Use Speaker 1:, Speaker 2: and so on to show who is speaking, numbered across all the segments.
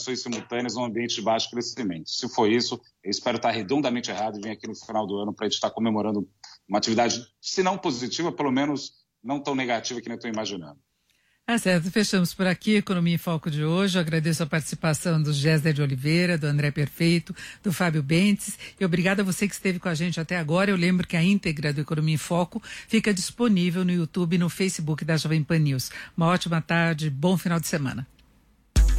Speaker 1: ações simultâneas num ambiente de baixo crescimento. Se for isso, eu espero estar redondamente errado e vir aqui no final do ano para a gente estar comemorando uma atividade, se não positiva, pelo menos não tão negativa que nem estou imaginando.
Speaker 2: É certo, fechamos por aqui Economia em Foco de hoje. Eu agradeço a participação do Gésder de Oliveira, do André Perfeito, do Fábio Bentes e obrigada a você que esteve com a gente até agora. Eu lembro que a íntegra do Economia em Foco fica disponível no YouTube e no Facebook da Jovem Pan News. Uma ótima tarde, bom final de semana.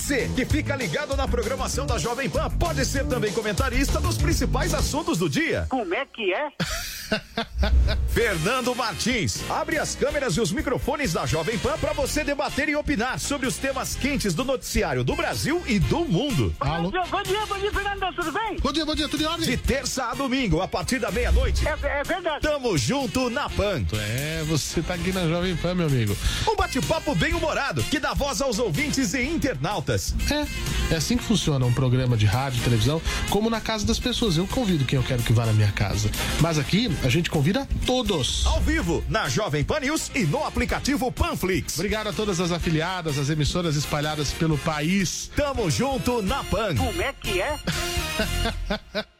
Speaker 3: Você que fica ligado na programação da Jovem Pan pode ser também comentarista dos principais assuntos do dia.
Speaker 4: Como é que é?
Speaker 3: Fernando Martins, abre as câmeras e os microfones da Jovem Pan para você debater e opinar sobre os temas quentes do noticiário do Brasil e do mundo.
Speaker 4: Alô? Bom dia, bom dia, Fernando, tudo bem?
Speaker 5: Bom dia, bom dia, tudo em ordem?
Speaker 3: De terça a domingo, a partir da meia-noite.
Speaker 4: É, é, verdade.
Speaker 3: Tamo junto na Pan.
Speaker 5: É, você tá aqui na Jovem Pan, meu amigo.
Speaker 3: Um bate-papo bem humorado que dá voz aos ouvintes e internautas.
Speaker 5: É, é assim que funciona um programa de rádio, televisão, como na casa das pessoas. Eu convido quem eu quero que vá na minha casa. Mas aqui a gente convida todos.
Speaker 3: Ao vivo, na Jovem Pan News e no aplicativo Panflix.
Speaker 5: Obrigado a todas as afiliadas, as emissoras espalhadas pelo país.
Speaker 3: Tamo junto na Pan.
Speaker 4: Como é que é?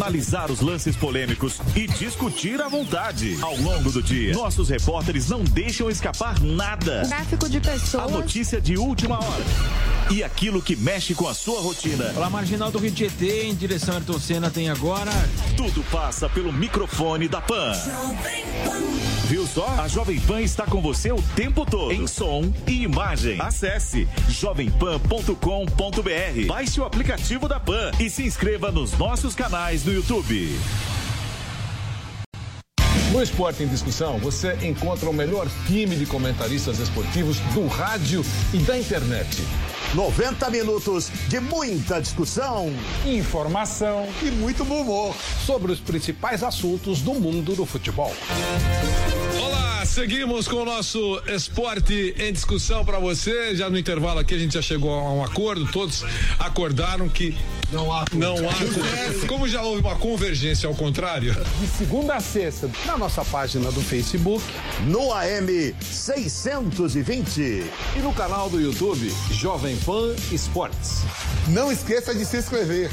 Speaker 3: analisar os lances polêmicos e discutir à vontade. Ao longo do dia, nossos repórteres não deixam escapar nada.
Speaker 6: Tráfico de pessoas.
Speaker 3: A notícia de última hora. E aquilo que mexe com a sua rotina.
Speaker 7: Pela marginal do Rio Tietê, em direção a Ayrton Senna, tem agora.
Speaker 3: Tudo passa pelo microfone da Pan. Viu só? A Jovem Pan está com você o tempo todo. Em som e imagem. Acesse jovempan.com.br. Baixe o aplicativo da Pan e se inscreva nos nossos canais no YouTube.
Speaker 8: No Esporte em Discussão, você encontra o melhor time de comentaristas esportivos do rádio e da internet.
Speaker 3: 90 minutos de muita discussão,
Speaker 8: informação
Speaker 9: e muito bom humor
Speaker 8: sobre os principais assuntos do mundo do futebol.
Speaker 5: Seguimos com o nosso esporte em discussão para você. Já no intervalo aqui a gente já chegou a um acordo, todos acordaram que
Speaker 9: não há
Speaker 5: não há como já houve uma convergência ao contrário.
Speaker 8: De segunda a sexta, na nossa página do Facebook,
Speaker 3: no AM 620
Speaker 8: e no canal do YouTube Jovem Pan Esportes.
Speaker 9: Não esqueça de se inscrever.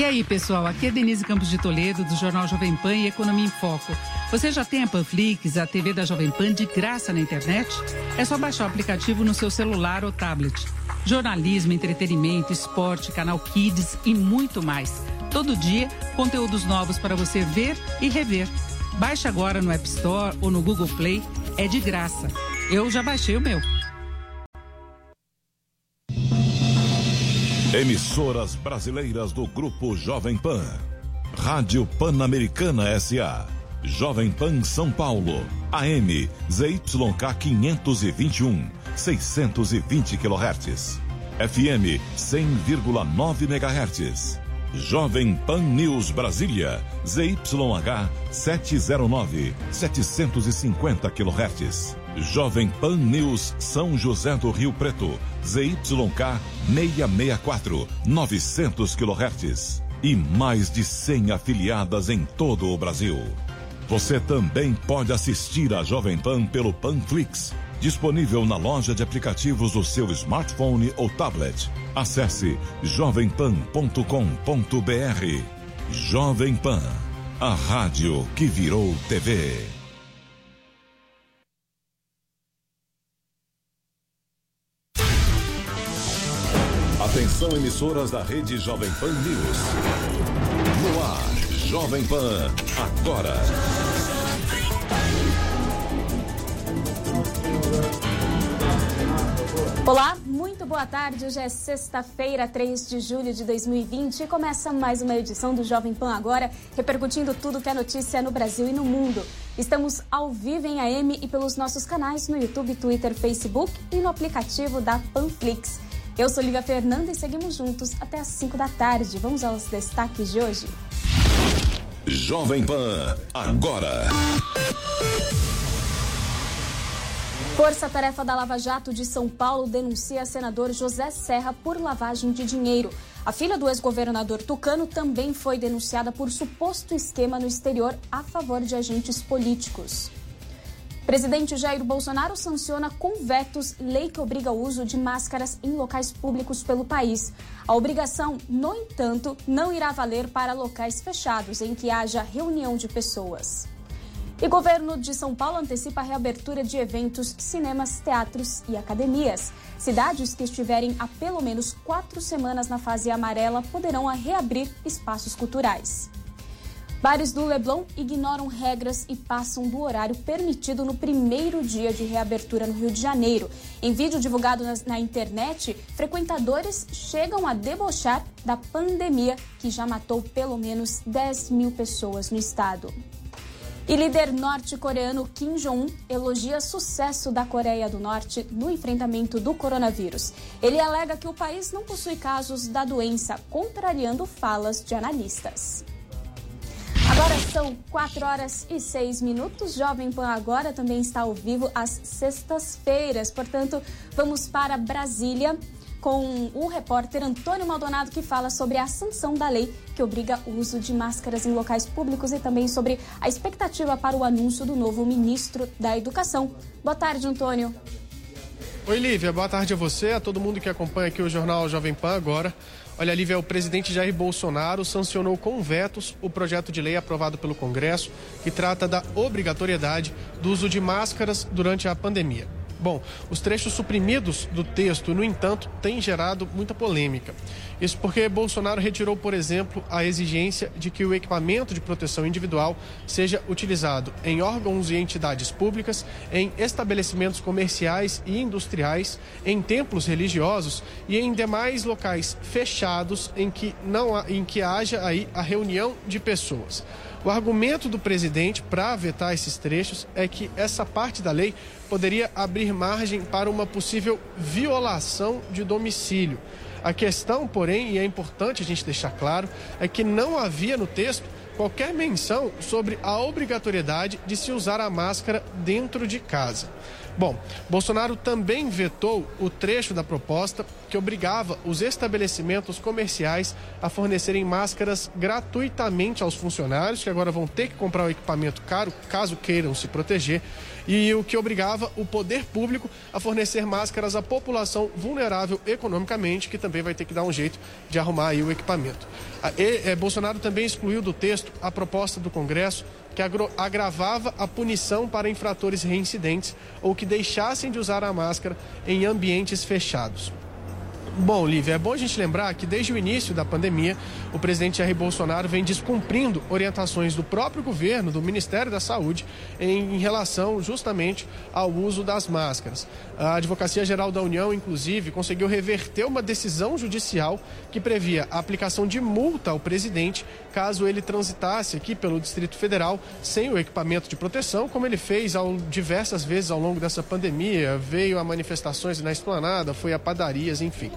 Speaker 2: E aí, pessoal, aqui é Denise Campos de Toledo, do Jornal Jovem Pan e Economia em Foco. Você já tem a Panflix, a TV da Jovem Pan de graça na internet? É só baixar o aplicativo no seu celular ou tablet. Jornalismo, entretenimento, esporte, canal Kids e muito mais. Todo dia, conteúdos novos para você ver e rever. Baixe agora no App Store ou no Google Play, é de graça. Eu já baixei o meu.
Speaker 3: Emissoras brasileiras do Grupo Jovem Pan. Rádio Pan-Americana SA. Jovem Pan São Paulo. AM ZYK 521. 620 kHz. FM 100,9 MHz. Jovem Pan News Brasília. ZYH 709. 750 kHz. Jovem Pan News São José do Rio Preto, ZYK 664, 900 kHz e mais de 100 afiliadas em todo o Brasil. Você também pode assistir a Jovem Pan pelo Panflix, disponível na loja de aplicativos do seu smartphone ou tablet. Acesse jovempan.com.br. Jovem Pan, a rádio que virou TV. Atenção emissoras da rede Jovem Pan News. No ar, Jovem Pan, agora.
Speaker 10: Olá, muito
Speaker 6: boa tarde. Hoje é sexta-feira, 3 de julho de 2020 e começa mais uma edição do Jovem Pan Agora, repercutindo tudo que é notícia no Brasil e no mundo. Estamos ao vivo em AM e pelos nossos canais no YouTube, Twitter, Facebook e no aplicativo da Panflix. Eu sou Lívia Fernanda e seguimos juntos até às 5 da tarde. Vamos aos destaques de hoje.
Speaker 3: Jovem Pan Agora.
Speaker 6: Força Tarefa da Lava Jato de São Paulo denuncia senador José Serra por lavagem de dinheiro. A filha do ex-governador Tucano também foi denunciada por suposto esquema no exterior a favor de agentes políticos. Presidente Jair Bolsonaro sanciona com vetos lei que obriga o uso de máscaras em locais públicos pelo país. A obrigação, no entanto, não irá valer para locais fechados em que haja reunião de pessoas. E governo de São Paulo antecipa a reabertura de eventos, cinemas, teatros e academias. Cidades que estiverem há pelo menos quatro semanas na fase amarela poderão reabrir espaços culturais. Bares do Leblon ignoram regras e passam do horário permitido no primeiro dia de reabertura no Rio de Janeiro. Em vídeo divulgado na, na, internet, frequentadores chegam a debochar da pandemia que já matou pelo menos 10 mil pessoas no estado. E líder norte-coreano Kim Jong-un elogia sucesso da Coreia do Norte no enfrentamento do coronavírus. Ele alega que o país não possui casos da doença, contrariando falas de analistas. Agora são 4 horas e 6 minutos. Jovem Pan agora também está ao vivo às sextas-feiras. Portanto, vamos para Brasília com o repórter Antônio Maldonado, que fala sobre a sanção da lei que obriga o uso de máscaras em locais públicos e também sobre a expectativa para o anúncio do novo ministro da Educação. Boa tarde, Antônio.
Speaker 10: Oi, Lívia. Boa tarde a você, a todo mundo que acompanha aqui o Jornal Jovem Pan agora. Olha, Lívia, o presidente Jair Bolsonaro sancionou com vetos o projeto de lei aprovado pelo Congresso que trata da obrigatoriedade do uso de máscaras durante a pandemia. Bom, os trechos suprimidos do texto, no entanto, têm gerado muita polêmica. Isso porque Bolsonaro retirou, por exemplo, a exigência de que o equipamento de proteção individual seja utilizado em órgãos e entidades públicas, em estabelecimentos comerciais e industriais, em templos religiosos e em demais locais fechados em que não há, em que haja aí a reunião de pessoas. O argumento do presidente para vetar esses trechos é que essa parte da lei poderia abrir margem para uma possível violação de domicílio. A questão, porém, e é importante a gente deixar claro, é que não havia no texto qualquer menção sobre a obrigatoriedade de se usar a máscara dentro de casa. Bom, Bolsonaro também vetou o trecho da proposta que obrigava os estabelecimentos comerciais a fornecerem máscaras gratuitamente aos funcionários, que agora vão ter que comprar o equipamento caro caso queiram se proteger, e o que obrigava o poder público a fornecer máscaras à população vulnerável economicamente, que também vai ter que dar um jeito de arrumar o equipamento. E, é, Bolsonaro também excluiu do texto a proposta do Congresso que agravava a punição para infratores reincidentes ou que deixassem de usar a máscara em ambientes fechados. Bom, Lívia, é bom a gente lembrar que desde o início da pandemia, o presidente Jair Bolsonaro vem descumprindo orientações do próprio governo, do Ministério da Saúde, em relação justamente ao uso das máscaras. A Advocacia Geral da União, inclusive, conseguiu reverter uma decisão judicial que previa a aplicação de multa ao presidente caso ele transitasse aqui pelo Distrito Federal sem o equipamento de proteção, como ele fez ao, diversas vezes ao longo dessa pandemia, veio a manifestações na esplanada, foi a padarias, enfim.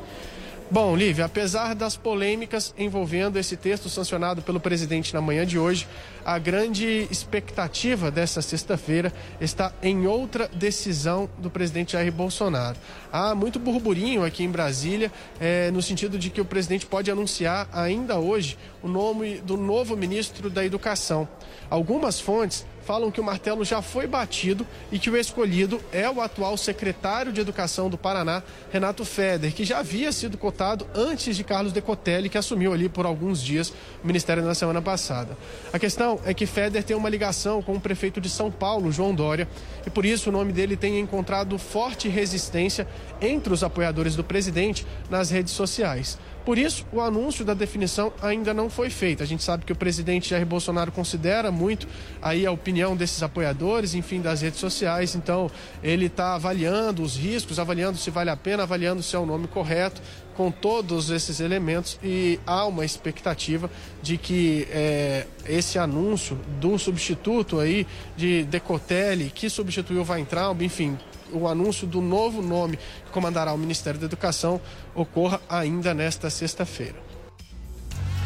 Speaker 10: Bom, Lívia, apesar das polêmicas envolvendo esse texto sancionado pelo presidente na manhã de hoje, a grande expectativa dessa sexta-feira está em outra decisão do presidente Jair Bolsonaro. Há muito burburinho aqui em Brasília, é, no sentido de que o presidente pode anunciar ainda hoje o nome do novo ministro da Educação. Algumas fontes falam que o martelo já foi batido e que o escolhido é o atual secretário de Educação do Paraná, Renato Feder, que já havia sido cotado antes de Carlos Decotelli, que assumiu ali por alguns dias o Ministério na semana passada. A questão é que Feder tem uma ligação com o prefeito de São Paulo, João Dória, e por isso o nome dele tem encontrado forte resistência entre os apoiadores do presidente nas redes sociais. Por isso, o anúncio da definição ainda não foi feito. A gente sabe que o presidente Jair Bolsonaro considera muito aí a opinião desses apoiadores, enfim, das redes sociais. Então, ele está avaliando os riscos, avaliando se vale a pena, avaliando se é o nome correto, com todos esses elementos. E há uma expectativa de que é, esse anúncio do substituto aí de Decotelli, que substituiu Weintraub, enfim, o anúncio do novo nome que comandará o Ministério da Educação ocorra ainda nesta sexta-feira.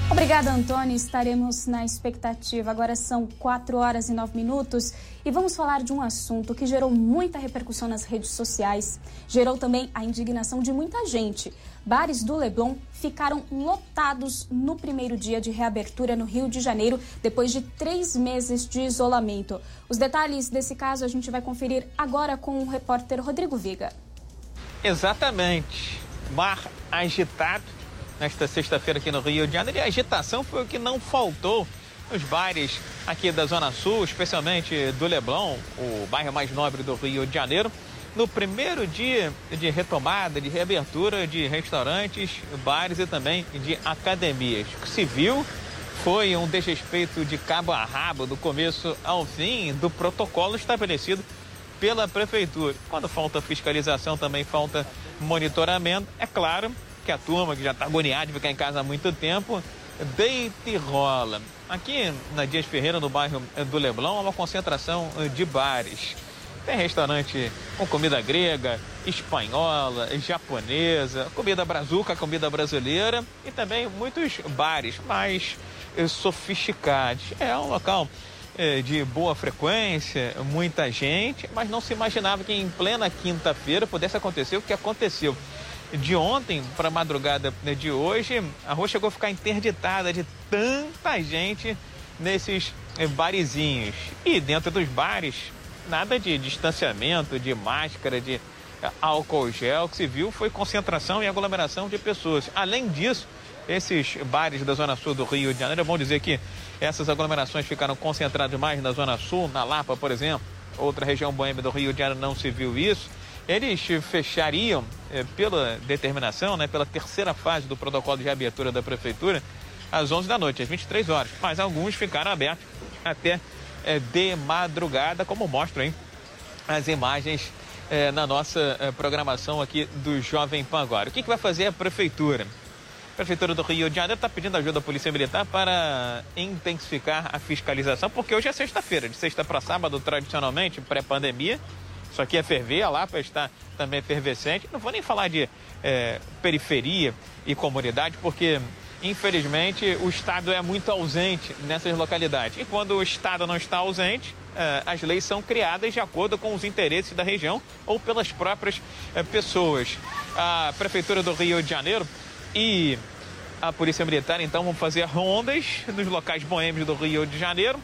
Speaker 6: Obrigada, Antônio. Estaremos na expectativa. Agora são 4 horas e 9 minutos e vamos falar de um assunto que gerou muita repercussão nas redes sociais. Gerou também a indignação de muita gente. Bares do Leblon ficaram lotados no primeiro dia de reabertura no Rio de Janeiro, depois de três meses de isolamento. Os detalhes desse caso a gente vai conferir agora com o repórter Rodrigo Viga.
Speaker 11: Exatamente. Mar agitado nesta sexta-feira aqui no Rio de Janeiro. E a agitação foi o que não faltou nos bares aqui da Zona Sul, especialmente do Leblon, o bairro mais nobre do Rio de Janeiro. No primeiro dia de retomada, de reabertura de restaurantes, bares e também de academias. O que se viu foi um desrespeito de cabo a rabo, do começo ao fim, do protocolo estabelecido pela prefeitura. Quando falta fiscalização, também falta monitoramento. É claro que a turma que já está agoniada de ficar em casa há muito tempo, deita e rola. Aqui na Dias Ferreira, no bairro do Leblon, há uma concentração de bares. Tem restaurante com comida grega, espanhola, japonesa, comida brazuca, comida brasileira e também muitos bares mais sofisticados. É um local é, de boa frequência, muita gente, mas não se imaginava que em plena quinta-feira pudesse acontecer o que aconteceu de ontem para a madrugada de hoje, a rua chegou a ficar interditada de tanta gente nesses eh, barizinhos. E dentro dos bares, nada de distanciamento, de máscara, de eh, álcool gel. O que se viu foi concentração e aglomeração de pessoas. Além disso, esses bares da Zona Sul do Rio de Janeiro, é bom dizer que essas aglomerações ficaram concentradas mais na Zona Sul, na Lapa, por exemplo. Outra região boêmia do Rio de Janeiro não se viu isso. Eles fechariam, eh, pela determinação, né, pela terceira fase do protocolo de reabertura da prefeitura, às 11 da noite, às 23 horas. Mas alguns ficaram abertos até de madrugada, como mostram aí as imagens eh, na nossa programação aqui do Jovem Pan agora. O que, que vai fazer a prefeitura? A Prefeitura do Rio de Janeiro está pedindo ajuda da Polícia Militar para intensificar a fiscalização, porque hoje é sexta-feira, de sexta para sábado, tradicionalmente, pré-pandemia, isso aqui é ferver, a Lapa está também efervescente. Não vou nem falar de é, periferia e comunidade, porque infelizmente o Estado é muito ausente nessas localidades. E quando o Estado não está ausente, é, as leis são criadas de acordo com os interesses da região ou pelas próprias é, pessoas. A Prefeitura do Rio de Janeiro e a Polícia Militar então vão fazer rondas nos locais boêmios do Rio de Janeiro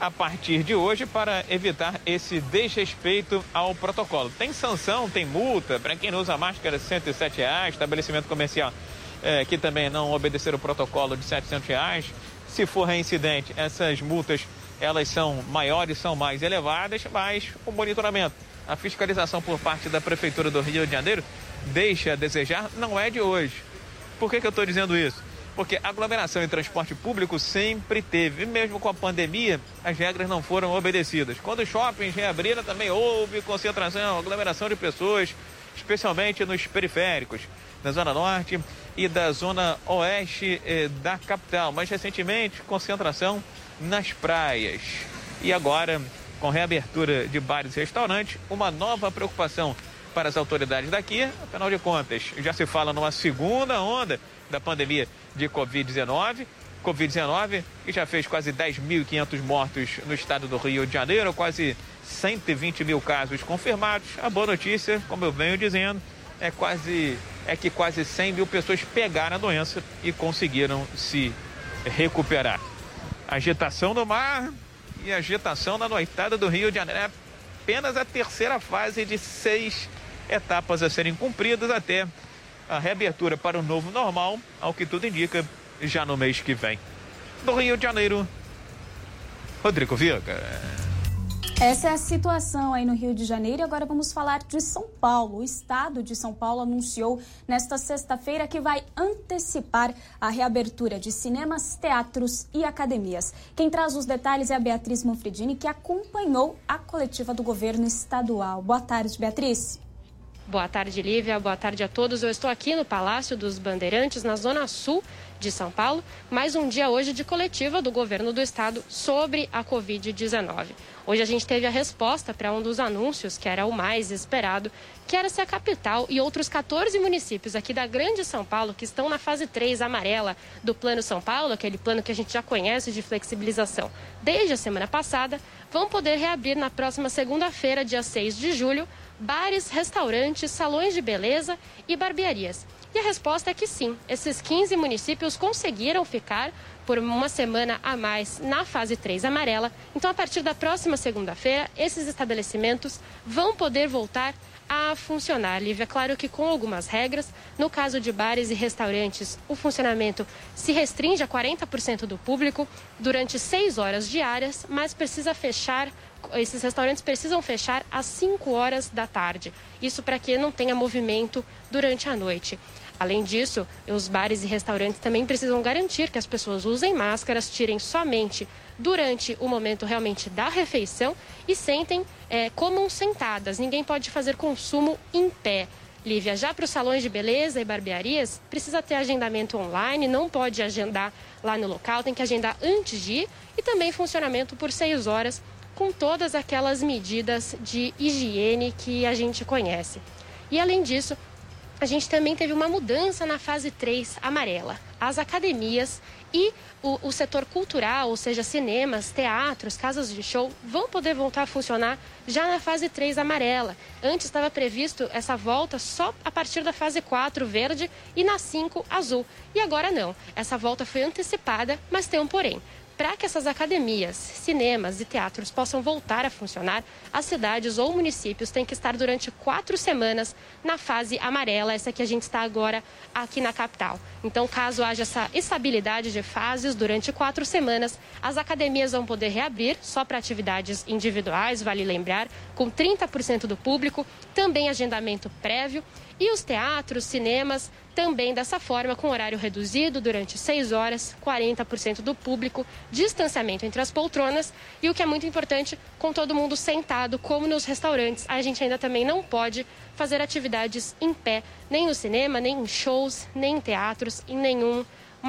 Speaker 11: a partir de hoje para evitar esse desrespeito ao protocolo. Tem sanção, tem multa, para quem não usa máscara, 107 reais, estabelecimento comercial é, que também não obedecer o protocolo de 700 reais. Se for reincidente, essas multas elas são maiores, são mais elevadas, mas o monitoramento, a fiscalização por parte da Prefeitura do Rio de Janeiro deixa a desejar, não é de hoje. Por que, que eu estou dizendo isso? porque aglomeração em transporte público sempre teve. E mesmo com a pandemia, as regras não foram obedecidas. Quando os shoppings reabriram, também houve concentração, aglomeração de pessoas, especialmente nos periféricos, na Zona Norte e da Zona Oeste eh, da capital. Mais recentemente, concentração nas praias. E agora, com reabertura de bares e restaurantes, uma nova preocupação para as autoridades daqui. Afinal de contas, já se fala numa segunda onda da pandemia de Covid-19. Covid-19 que já fez quase 10.500 mortos no estado do Rio de Janeiro, quase 120 mil casos confirmados. A boa notícia, como eu venho dizendo, é quase é que quase 100 mil pessoas pegaram a doença e conseguiram se recuperar. Agitação no mar e agitação na noitada do Rio de Janeiro. É apenas a terceira fase de seis etapas a serem cumpridas até a reabertura para o novo normal, ao que tudo indica, já no mês que vem. Do Rio de Janeiro, Rodrigo Viega.
Speaker 6: Essa é a situação aí no Rio de Janeiro e agora vamos falar de São Paulo. O estado de São Paulo anunciou nesta sexta-feira que vai antecipar a reabertura de cinemas, teatros e academias. Quem traz os detalhes é a Beatriz Manfredini, que acompanhou a coletiva do governo estadual. Boa tarde, Beatriz.
Speaker 12: Boa tarde, Lívia. Boa tarde a todos. Eu estou aqui no Palácio dos Bandeirantes, na Zona Sul de São Paulo. Mais um dia hoje de coletiva do governo do estado sobre a Covid-19. Hoje a gente teve a resposta para um dos anúncios que era o mais esperado, que era se a capital e outros 14 municípios aqui da Grande São Paulo, que estão na fase 3 amarela do Plano São Paulo, aquele plano que a gente já conhece de flexibilização desde a semana passada, vão poder reabrir na próxima segunda-feira, dia 6 de julho, bares, restaurantes, salões de beleza e barbearias. E a resposta é que sim, esses 15 municípios conseguiram ficar por uma semana a mais na fase 3 amarela. Então, a partir da próxima segunda-feira, esses estabelecimentos vão poder voltar a funcionar, Lívia. Claro que com algumas regras. No caso de bares e restaurantes, o funcionamento se restringe a 40% do público durante seis horas diárias, mas precisa fechar. Esses restaurantes precisam fechar às 5 horas da tarde. Isso para que não tenha movimento durante a noite. Além disso, os bares e restaurantes também precisam garantir que as pessoas usem máscaras, tirem somente durante o momento realmente da refeição e sentem, é, comam sentadas. Ninguém pode fazer consumo em pé. Lívia, já para os salões de beleza e barbearias, precisa ter agendamento online, não pode agendar lá no local, tem que agendar antes de ir e também funcionamento por seis horas, com todas aquelas medidas de higiene que a gente conhece. E além disso, a gente também teve uma mudança na fase 3 amarela. As academias e o, o, setor cultural, ou seja, cinemas, teatros, casas de show, vão poder voltar a funcionar já na fase 3 amarela. Antes estava previsto essa volta só a partir da fase 4 verde e na 5 azul. E agora não. Essa volta foi antecipada, mas tem um porém. Para que essas academias, cinemas e teatros possam voltar a funcionar, as cidades ou municípios têm que estar durante quatro semanas na fase amarela, essa que a gente está agora aqui na capital. Então, caso haja essa estabilidade de fases durante quatro semanas, as academias vão poder reabrir só para atividades individuais, vale lembrar, com 30% do público, também agendamento prévio e os teatros, cinemas, também dessa forma, com horário reduzido durante 6 horas, 40% do público, distanciamento entre as poltronas e o que é muito importante, com todo mundo sentado, como nos restaurantes. A gente ainda também não pode fazer atividades em pé, nem no cinema, nem em shows, nem em teatros, em nenhuma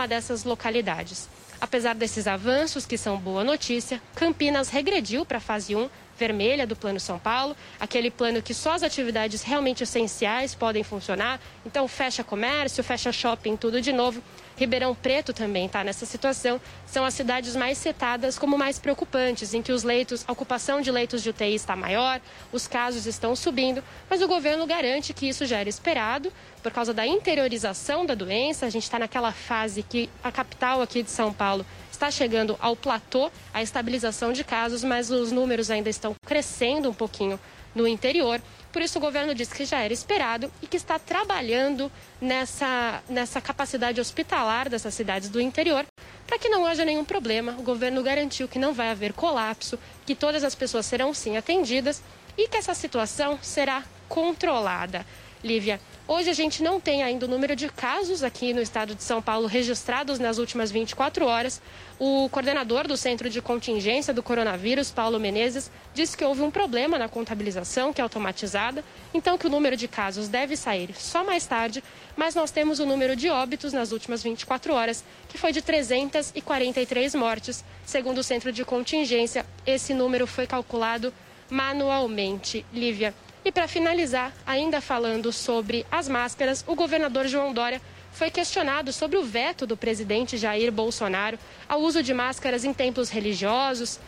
Speaker 12: dessas localidades. Apesar desses avanços, que são boa notícia, Campinas regrediu para a fase 1 vermelha do Plano São Paulo, aquele plano que só as atividades realmente essenciais podem funcionar. Então, fecha comércio, fecha shopping, tudo de novo. Ribeirão Preto também está nessa situação. São as cidades mais citadas como mais preocupantes, em que os leitos, a ocupação de leitos de UTI está maior, os casos estão subindo, mas o governo garante que isso já era esperado por causa da interiorização da doença. A gente está naquela fase que a capital aqui de São Paulo está chegando ao platô, a estabilização de casos, mas os números ainda estão crescendo um pouquinho no interior. Por isso, o governo disse que já era esperado e que está trabalhando nessa, nessa capacidade hospitalar dessas cidades do interior para que não haja nenhum problema. O governo garantiu que não vai haver colapso, que todas as pessoas serão sim atendidas e que essa situação será controlada. Lívia, Hoje a gente não tem ainda o número de casos aqui no estado de São Paulo registrados nas últimas 24 horas. O coordenador do Centro de Contingência do Coronavírus, Paulo Menezes, disse que houve um problema na contabilização, que é automatizada, então que o número de casos deve sair só mais tarde, mas nós temos o número de óbitos nas últimas 24 horas, que foi de 343 mortes. Segundo o Centro de Contingência, esse número foi calculado manualmente. Lívia, e para finalizar, ainda falando sobre as máscaras, o governador João Dória foi questionado sobre o veto do presidente Jair Bolsonaro ao uso de máscaras em templos religiosos,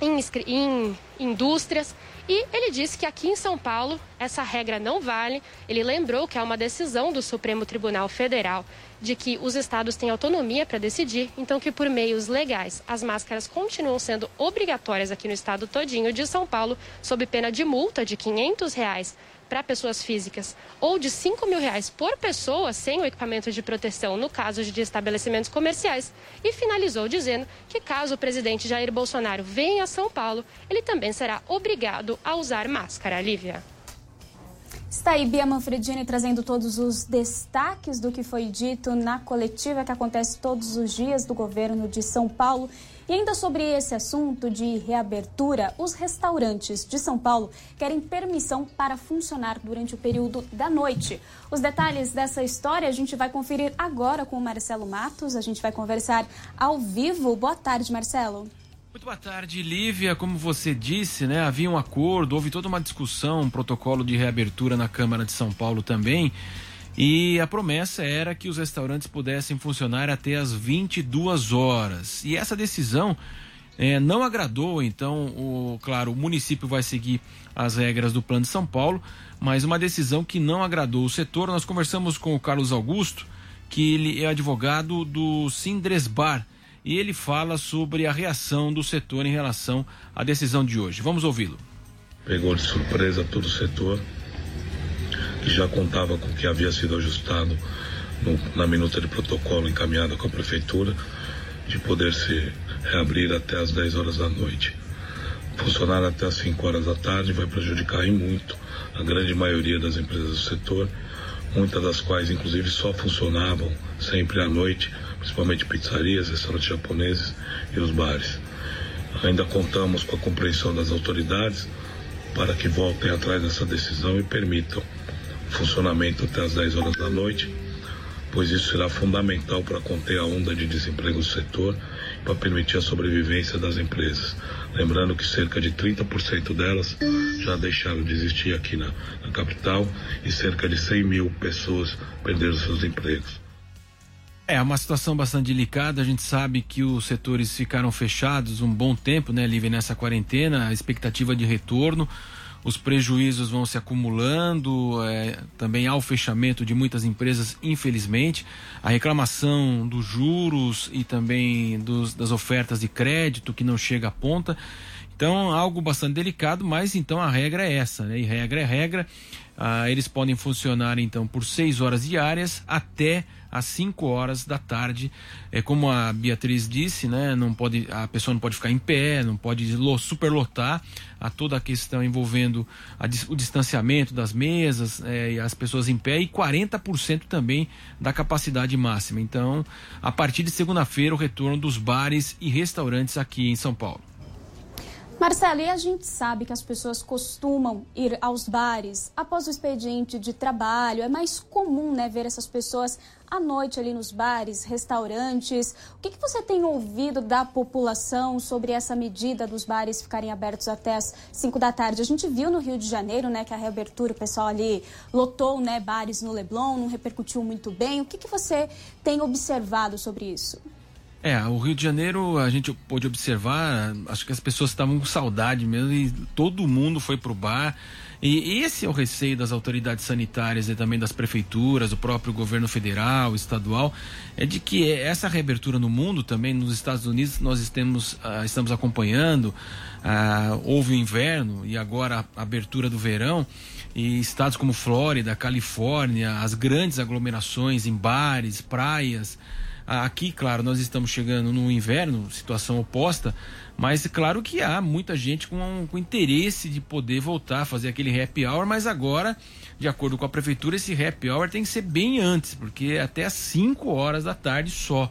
Speaker 12: em, em indústrias e ele disse que aqui em São Paulo essa regra não vale. Ele lembrou que há uma decisão do Supremo Tribunal Federal de que os estados têm autonomia para decidir, então que por meios legais as máscaras continuam sendo obrigatórias aqui no estado todinho de São Paulo, sob pena de multa de 500 reais para pessoas físicas ou de 5 mil reais por pessoa sem o equipamento de proteção no caso de estabelecimentos comerciais e finalizou dizendo que caso o presidente Jair Bolsonaro venha a São Paulo, ele também será obrigado a usar máscara. Lívia.
Speaker 6: Está aí Bia Manfredini trazendo todos os destaques do que foi dito na coletiva que acontece todos os dias do governo de São Paulo. E ainda sobre esse assunto de reabertura, os restaurantes de São Paulo querem permissão para funcionar durante o período da noite. Os detalhes dessa história a gente vai conferir agora com o Marcelo Matos. A gente vai conversar ao vivo. Boa tarde, Marcelo.
Speaker 7: Muito boa tarde, Lívia. Como você disse, né, havia um acordo, houve toda uma discussão, um protocolo de reabertura na Câmara de São Paulo também. E a promessa era que os restaurantes pudessem funcionar até as 22 horas. E essa decisão eh, não agradou, então, o, claro, o município vai seguir as regras do Plano de São Paulo, mas uma decisão que não agradou o setor. Nós conversamos com o Carlos Augusto, que ele é advogado do Sindresbar e ele fala sobre a reação do setor em relação à decisão de hoje. Vamos ouvi-lo.
Speaker 13: Pegou de surpresa todo o setor, que já contava com o que havia sido ajustado no, na minuta de protocolo encaminhada com a prefeitura, de poder se reabrir até as 10 horas da noite. Funcionar até as 5 horas da tarde vai prejudicar em muito a grande maioria das empresas do setor, muitas das quais inclusive só funcionavam sempre à noite principalmente pizzarias, restaurantes japoneses e os bares. Ainda contamos com a compreensão das autoridades para que voltem atrás dessa decisão e permitam funcionamento até as 10 horas da noite, pois isso será fundamental para conter a onda de desemprego do setor e para permitir a sobrevivência das empresas. Lembrando que cerca de 30% delas já deixaram de existir aqui na, na capital e cerca de 100 mil pessoas perderam seus empregos.
Speaker 7: É uma situação bastante delicada. A gente sabe que os setores ficaram fechados um bom tempo, né, Lívia, nessa quarentena, a expectativa de retorno. Os prejuízos vão se acumulando, é, também há o fechamento de muitas empresas, infelizmente. A reclamação dos juros e também dos, das ofertas de crédito que não chega à ponta. Então, algo bastante delicado, mas então a regra é essa, né? E regra é regra. Ah, eles podem funcionar então por seis horas diárias até às 5 horas da tarde. É como a Beatriz disse, né? Não pode, a pessoa não pode ficar em pé, não pode superlotar. Há toda a questão envolvendo a, o distanciamento das mesas é, e as pessoas em pé e 40% também da capacidade máxima. Então, a partir de segunda-feira, o retorno dos bares e restaurantes aqui em São Paulo.
Speaker 6: Marcelo, e a gente sabe que as pessoas costumam ir aos bares após o expediente de trabalho. É mais comum né, ver essas pessoas à noite ali nos bares, restaurantes. O que, que você tem ouvido da população sobre essa medida dos bares ficarem abertos até as 5 da tarde? A gente viu no Rio de Janeiro né, que a reabertura, o pessoal ali lotou né, bares no Leblon, não repercutiu muito bem. O que, que você tem observado sobre isso?
Speaker 7: É, o Rio de Janeiro a gente pôde observar, acho que as pessoas estavam com saudade mesmo e todo mundo foi pro bar. E esse é o receio das autoridades sanitárias e também das prefeituras, do próprio governo federal, estadual, é de que essa reabertura no mundo também, nos Estados Unidos, nós estamos, uh, estamos acompanhando, uh, houve o inverno e agora a abertura do verão, e estados como Flórida, Califórnia, as grandes aglomerações em bares, praias, Aqui, claro, nós estamos chegando no inverno, situação oposta, mas claro que há muita gente com, com interesse de poder voltar a fazer aquele happy hour, mas agora, de acordo com a prefeitura, esse happy hour tem que ser bem antes, porque é até às 5 horas da tarde só.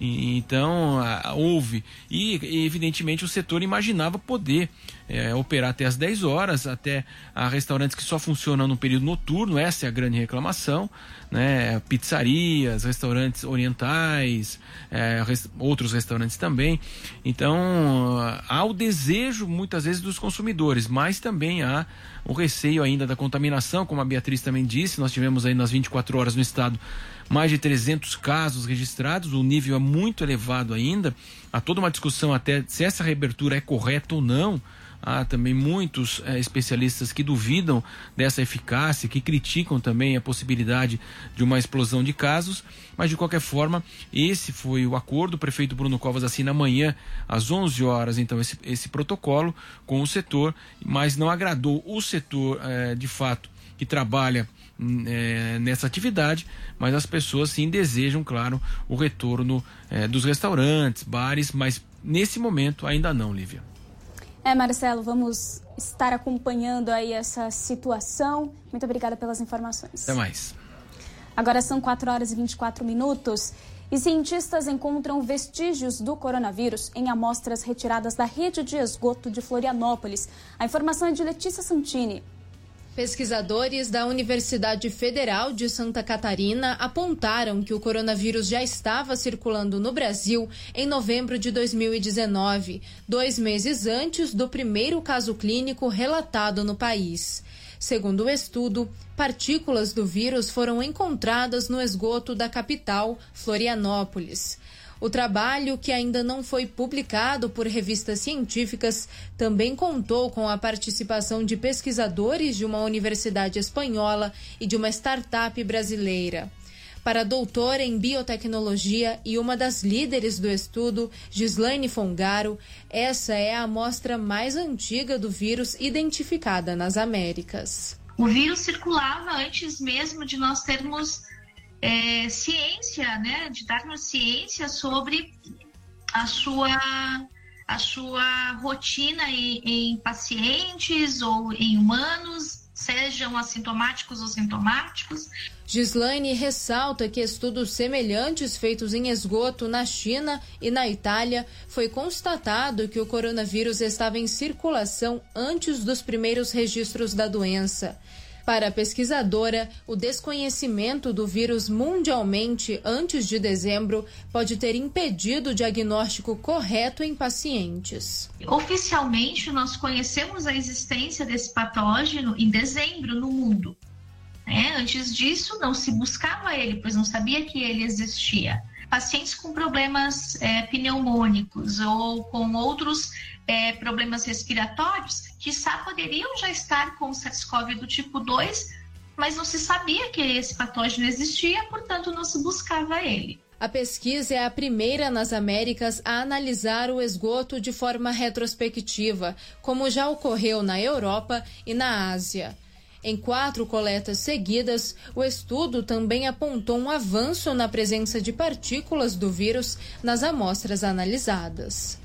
Speaker 7: Então, houve. E, evidentemente, o setor imaginava poder é, operar até as 10 horas, até restaurantes que só funcionam no período noturno, essa é a grande reclamação, né? Pizzarias, restaurantes orientais, é, rest outros restaurantes também. Então, há o desejo, muitas vezes, dos consumidores, mas também há o receio ainda da contaminação, como a Beatriz também disse, nós tivemos aí nas 24 horas no estado mais de 300 casos registrados, o nível é muito elevado ainda. Há toda uma discussão até se essa reabertura é correta ou não. Há também muitos é, especialistas que duvidam dessa eficácia, que criticam também a possibilidade de uma explosão de casos, mas de qualquer forma, esse foi o acordo. O prefeito Bruno Covas assina amanhã, às 11 horas, então, esse, esse protocolo com o setor, mas não agradou o setor, é, de fato, que trabalha é, nessa atividade, mas as pessoas sim desejam, claro, o retorno é, dos restaurantes, bares, mas nesse momento ainda não, Lívia.
Speaker 6: É, Marcelo, vamos estar acompanhando aí essa situação. Muito obrigada pelas informações.
Speaker 7: Até mais.
Speaker 6: Agora são 4 horas e 24 minutos. E cientistas encontram vestígios do coronavírus em amostras retiradas da rede de esgoto de Florianópolis. A informação é de Letícia Santini.
Speaker 14: Pesquisadores da Universidade Federal de Santa Catarina apontaram que o coronavírus já estava circulando no Brasil em novembro de 2019, dois meses antes do primeiro caso clínico relatado no país. Segundo o estudo, partículas do vírus foram encontradas no esgoto da capital, Florianópolis. O trabalho, que ainda não foi publicado por revistas científicas, também contou com a participação de pesquisadores de uma universidade espanhola e de uma startup brasileira. Para a doutora em biotecnologia e uma das líderes do estudo, Gislaine Fongaro, essa é a amostra mais antiga do vírus identificada nas Américas.
Speaker 15: O vírus circulava antes mesmo de nós termos é, ciência, né, de darmos ciência sobre a sua a sua rotina em, em pacientes ou em humanos, sejam assintomáticos ou sintomáticos.
Speaker 14: Gislaine ressalta que estudos semelhantes feitos em esgoto na China e na Itália foi constatado que o coronavírus estava em circulação antes dos primeiros registros da doença. Para a pesquisadora, o desconhecimento do vírus mundialmente antes de dezembro pode ter impedido o diagnóstico correto em pacientes.
Speaker 15: Oficialmente, nós conhecemos a existência desse patógeno em dezembro no mundo. É, antes disso, não se buscava ele, pois não sabia que ele existia. Pacientes com problemas é, pneumônicos ou com outros é, problemas respiratórios, que poderiam já estar com SARS-CoV do tipo 2, mas não se sabia que esse patógeno existia, portanto não se buscava ele.
Speaker 14: A pesquisa é a primeira nas Américas a analisar o esgoto de forma retrospectiva, como já ocorreu na Europa e na Ásia. Em quatro coletas seguidas, o estudo também apontou um avanço na presença de partículas do vírus nas amostras analisadas.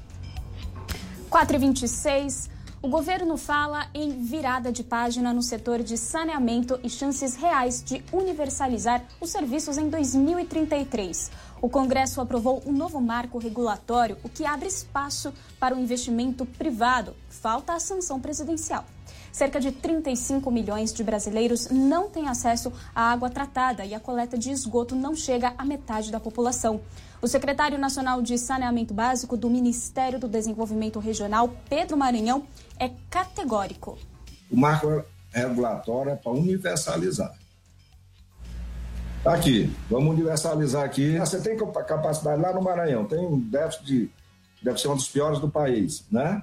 Speaker 6: 4 e 26 o governo fala em virada de página no setor de saneamento e chances reais de universalizar os serviços em 2033. O Congresso aprovou um novo marco regulatório, o que abre espaço para o investimento privado. Falta a sanção presidencial. Cerca de 35 milhões de brasileiros não têm acesso à água tratada e a coleta de esgoto não chega à metade da população. O secretário nacional de Saneamento Básico do Ministério do Desenvolvimento Regional, Pedro Maranhão, é categórico.
Speaker 16: O marco regulatório é para universalizar. Tá aqui, vamos universalizar aqui. Você tem capacidade lá no Maranhão, tem um déficit de. deve ser um dos piores do país, né?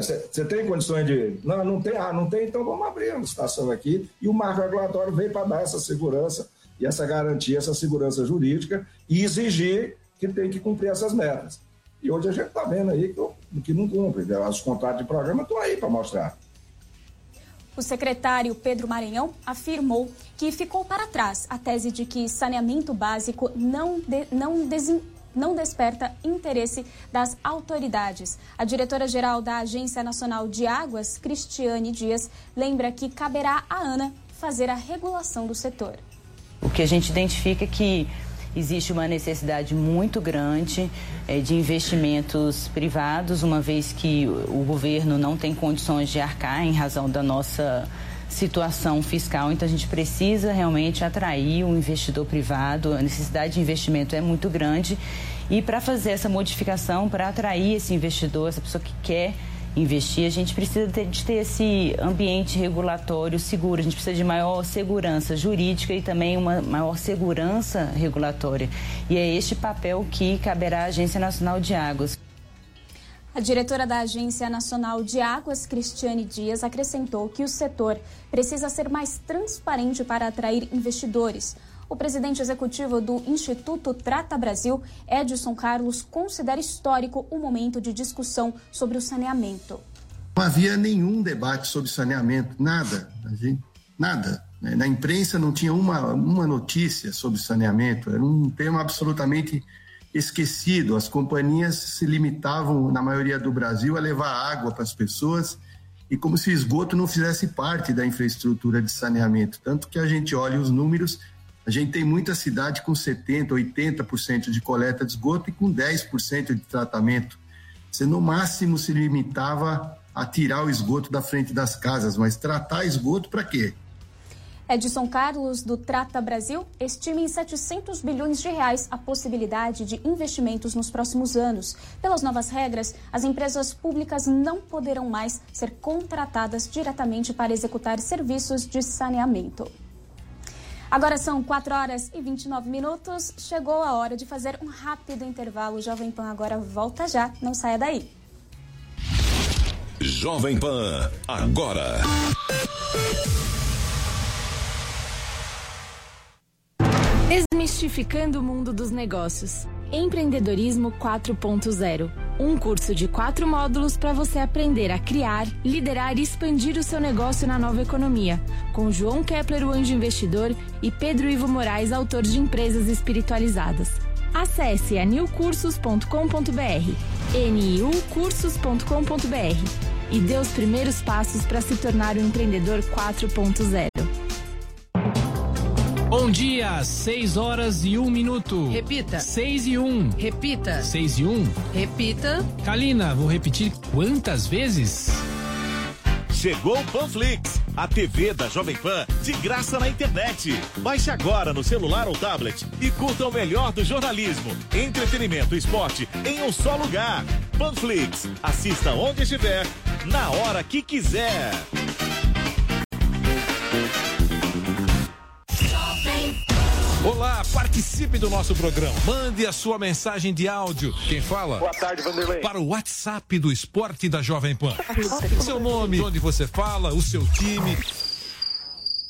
Speaker 16: Você tem condições de. Não, não tem. Ah, não tem, então vamos abrir a licitação aqui. E o marco regulatório veio para dar essa segurança e essa garantia, essa segurança jurídica e exigir que tem que cumprir essas metas. E hoje a gente está vendo aí que, que não cumpre. Né? Os contratos de programa estão aí para mostrar.
Speaker 6: O secretário Pedro Maranhão afirmou que ficou para trás a tese de que saneamento básico não, de, não desempenha não desperta interesse das autoridades. A diretora-geral da Agência Nacional de Águas, Cristiane Dias, lembra que caberá à ANA fazer a regulação do setor.
Speaker 17: O que a gente identifica é que existe uma necessidade muito grande é, de investimentos privados, uma vez que o governo não tem condições de arcar em razão da nossa situação fiscal, então a gente precisa realmente atrair o investidor privado, a necessidade de investimento é muito grande e para fazer essa modificação, para atrair esse investidor, essa pessoa que quer investir, a gente precisa ter, de ter esse ambiente regulatório seguro, a gente precisa de maior segurança jurídica e também uma maior segurança regulatória. E é este papel que caberá à Agência Nacional de Águas.
Speaker 6: A diretora da Agência Nacional de Águas, Cristiane Dias, acrescentou que o setor precisa ser mais transparente para atrair investidores. O presidente executivo do Instituto Trata Brasil, Edson Carlos, considera histórico o momento de discussão sobre o saneamento.
Speaker 18: Não havia nenhum debate sobre saneamento, nada, nada. né? Na imprensa não tinha uma, uma notícia sobre saneamento, era um tema absolutamente esquecido. As companhias se limitavam, na maioria do Brasil, a levar água para as pessoas e como se esgoto não fizesse parte da infraestrutura de saneamento. Tanto que a gente olha os números, a gente tem muita cidade com 70%, 80% de coleta de esgoto e com 10% de tratamento. Você, no máximo, se limitava a tirar o esgoto da frente das casas, mas tratar esgoto para quê?
Speaker 6: Edson Carlos, do Trata Brasil, estima em 700 bilhões de reais a possibilidade de investimentos nos próximos anos. Pelas novas regras, as empresas públicas não poderão mais ser contratadas diretamente para executar serviços de saneamento. Agora são 4 horas e 29 minutos. Chegou a hora de fazer um rápido intervalo. Jovem Pan agora volta já. Não saia daí.
Speaker 3: Jovem Pan, agora.
Speaker 19: Desmistificando o mundo dos negócios. Empreendedorismo 4.0. Um curso de quatro módulos para você aprender a criar, liderar e expandir o seu negócio na nova economia. Com João Kepler, o anjo investidor, e Pedro Ivo Moraes, autor de Empresas Espiritualizadas. Acesse anilcursos.com.br, niucursos.com.br e dê os primeiros passos para se tornar um empreendedor 4.0.
Speaker 20: Bom dia, 6 horas e 1 minuto.
Speaker 2: Repita.
Speaker 20: 6 e 1.
Speaker 2: Repita.
Speaker 20: 6 e 1.
Speaker 2: Repita.
Speaker 20: Kalina, vou repetir quantas vezes?
Speaker 21: Chegou o Panflix, a TV da Jovem Pan de graça na internet. Baixe agora no celular ou tablet e curta o melhor do jornalismo, entretenimento e esporte em um só lugar. Panflix, assista onde estiver, na hora que quiser.
Speaker 5: Olá, participe do nosso programa. Mande a sua mensagem de áudio. Quem fala?
Speaker 22: Boa tarde, Vanderlei.
Speaker 5: Para o WhatsApp do Esporte da Jovem Pan. Seu nome, onde você fala, o seu time.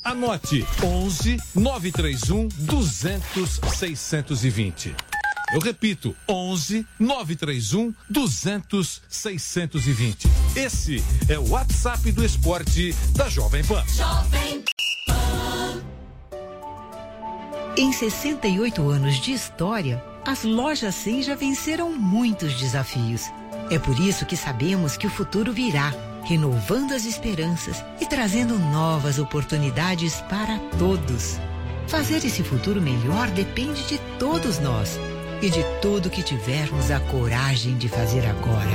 Speaker 5: Anote 11 931 200 620. Eu repito, 11 931 200 620. Esse é o WhatsApp do Esporte da Jovem Pan.
Speaker 23: Jovem Em 68 anos de história, as lojas 100 já venceram muitos desafios. É por isso que sabemos que o futuro virá, renovando as esperanças e trazendo novas oportunidades para todos. Fazer esse futuro melhor depende de todos nós e de tudo que tivermos a coragem de fazer agora.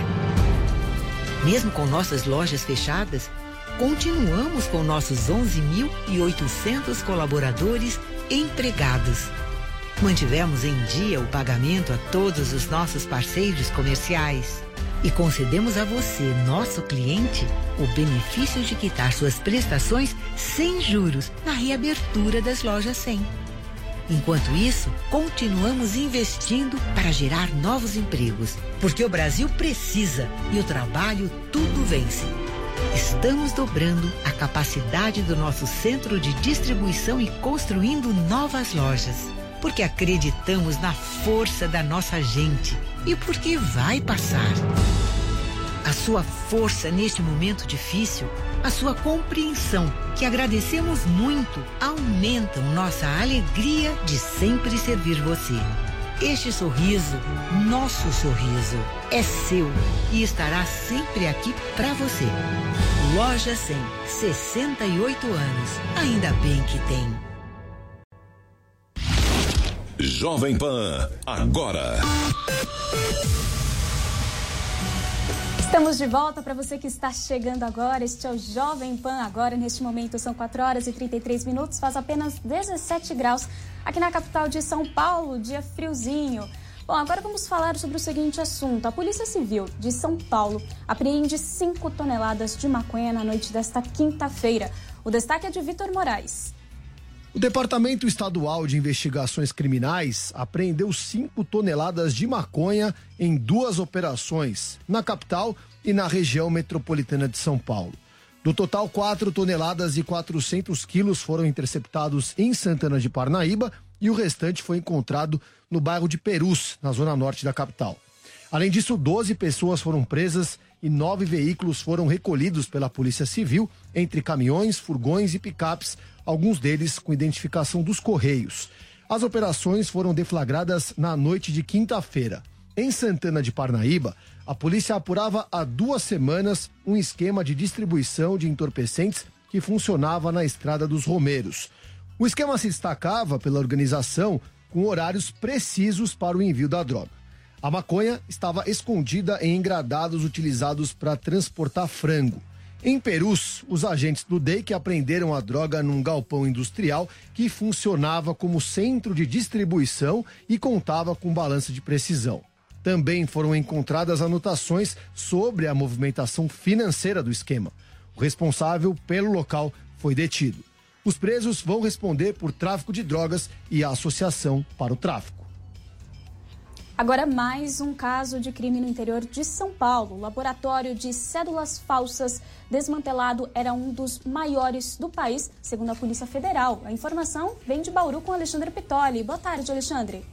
Speaker 23: Mesmo com nossas lojas fechadas, continuamos com nossos 11.800 colaboradores empregados. Mantivemos em dia o pagamento a todos os nossos parceiros comerciais e concedemos a você, nosso cliente, o benefício de quitar suas prestações sem juros na reabertura das lojas 100. Enquanto isso, continuamos investindo para gerar novos empregos, porque o Brasil precisa e o trabalho tudo vence. Estamos dobrando a capacidade do nosso centro de distribuição e construindo novas lojas, porque acreditamos na força da nossa gente e porque vai passar. A sua força neste momento difícil, a sua compreensão, que agradecemos muito, aumentam nossa alegria de sempre servir você. Este sorriso, nosso sorriso, é seu e estará sempre aqui para você. Loja 100, 68 anos. Ainda bem que tem.
Speaker 3: Jovem Pan, agora.
Speaker 6: Estamos de volta para você que está chegando agora. Este é o Jovem Pan agora. Neste momento são 4 horas e 33 minutos, faz apenas 17 graus aqui na capital de São Paulo, dia friozinho. Bom, agora vamos falar sobre o seguinte assunto. A Polícia Civil de São Paulo apreende 5 toneladas de maconha na noite desta quinta-feira. O destaque é de Vitor Moraes.
Speaker 24: O Departamento Estadual de Investigações Criminais apreendeu 5 toneladas de maconha em duas operações, na capital e na região metropolitana de São Paulo. Do total, 4 toneladas e 400 quilos foram interceptados em Santana de Parnaíba e o restante foi encontrado no bairro de Perus, na zona norte da capital. Além disso, 12 pessoas foram presas e nove veículos foram recolhidos pela Polícia Civil, entre caminhões, furgões e picapes, alguns deles com identificação dos Correios. As operações foram deflagradas na noite de quinta-feira. Em Santana de Parnaíba, a polícia apurava há duas semanas um esquema de distribuição de entorpecentes que funcionava na Estrada dos Romeiros. O esquema se destacava pela organização com horários precisos para o envio da droga. A maconha estava escondida em engradados utilizados para transportar frango. Em Perus, os agentes do DEIC apreenderam a droga num galpão industrial que funcionava como centro de distribuição e contava com balança de precisão. Também foram encontradas anotações sobre a movimentação financeira do esquema. O responsável pelo local foi detido. Os presos vão responder por tráfico de drogas e associação para o tráfico.
Speaker 6: Agora, mais um caso de crime no interior de São Paulo. O laboratório de cédulas falsas desmantelado era um dos maiores do país, segundo a Polícia Federal. A informação vem de Bauru com Alexandre Pitoli. Boa tarde, Alexandre.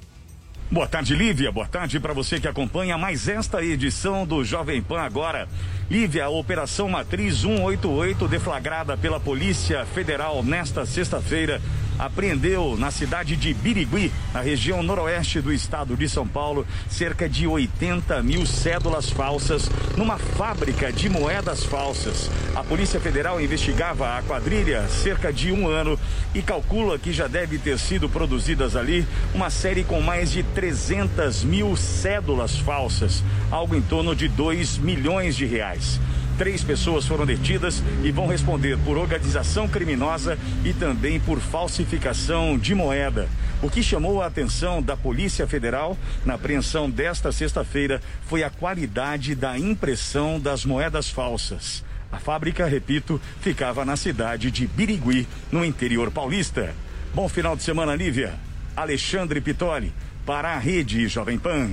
Speaker 25: Boa tarde, Lívia. Boa tarde para você que acompanha mais esta edição do Jovem Pan agora. Lívia, a Operação Matriz 188, deflagrada pela Polícia Federal nesta sexta-feira, apreendeu na cidade de Birigui, na região noroeste do estado de São Paulo, cerca de 80 mil cédulas falsas numa fábrica de moedas falsas. A Polícia Federal investigava a quadrilha cerca de um ano e calcula que já deve ter sido produzidas ali uma série com mais de 300 mil cédulas falsas, algo em torno de 2 milhões de reais. Três pessoas foram detidas e vão responder por organização criminosa e também por falsificação de moeda. O que chamou a atenção da Polícia Federal na apreensão desta sexta-feira foi a qualidade da impressão das moedas falsas. A fábrica, repito, ficava na cidade de Birigui, no interior paulista. Bom final de semana, Lívia. Alexandre Pitoli, para a Rede Jovem Pan.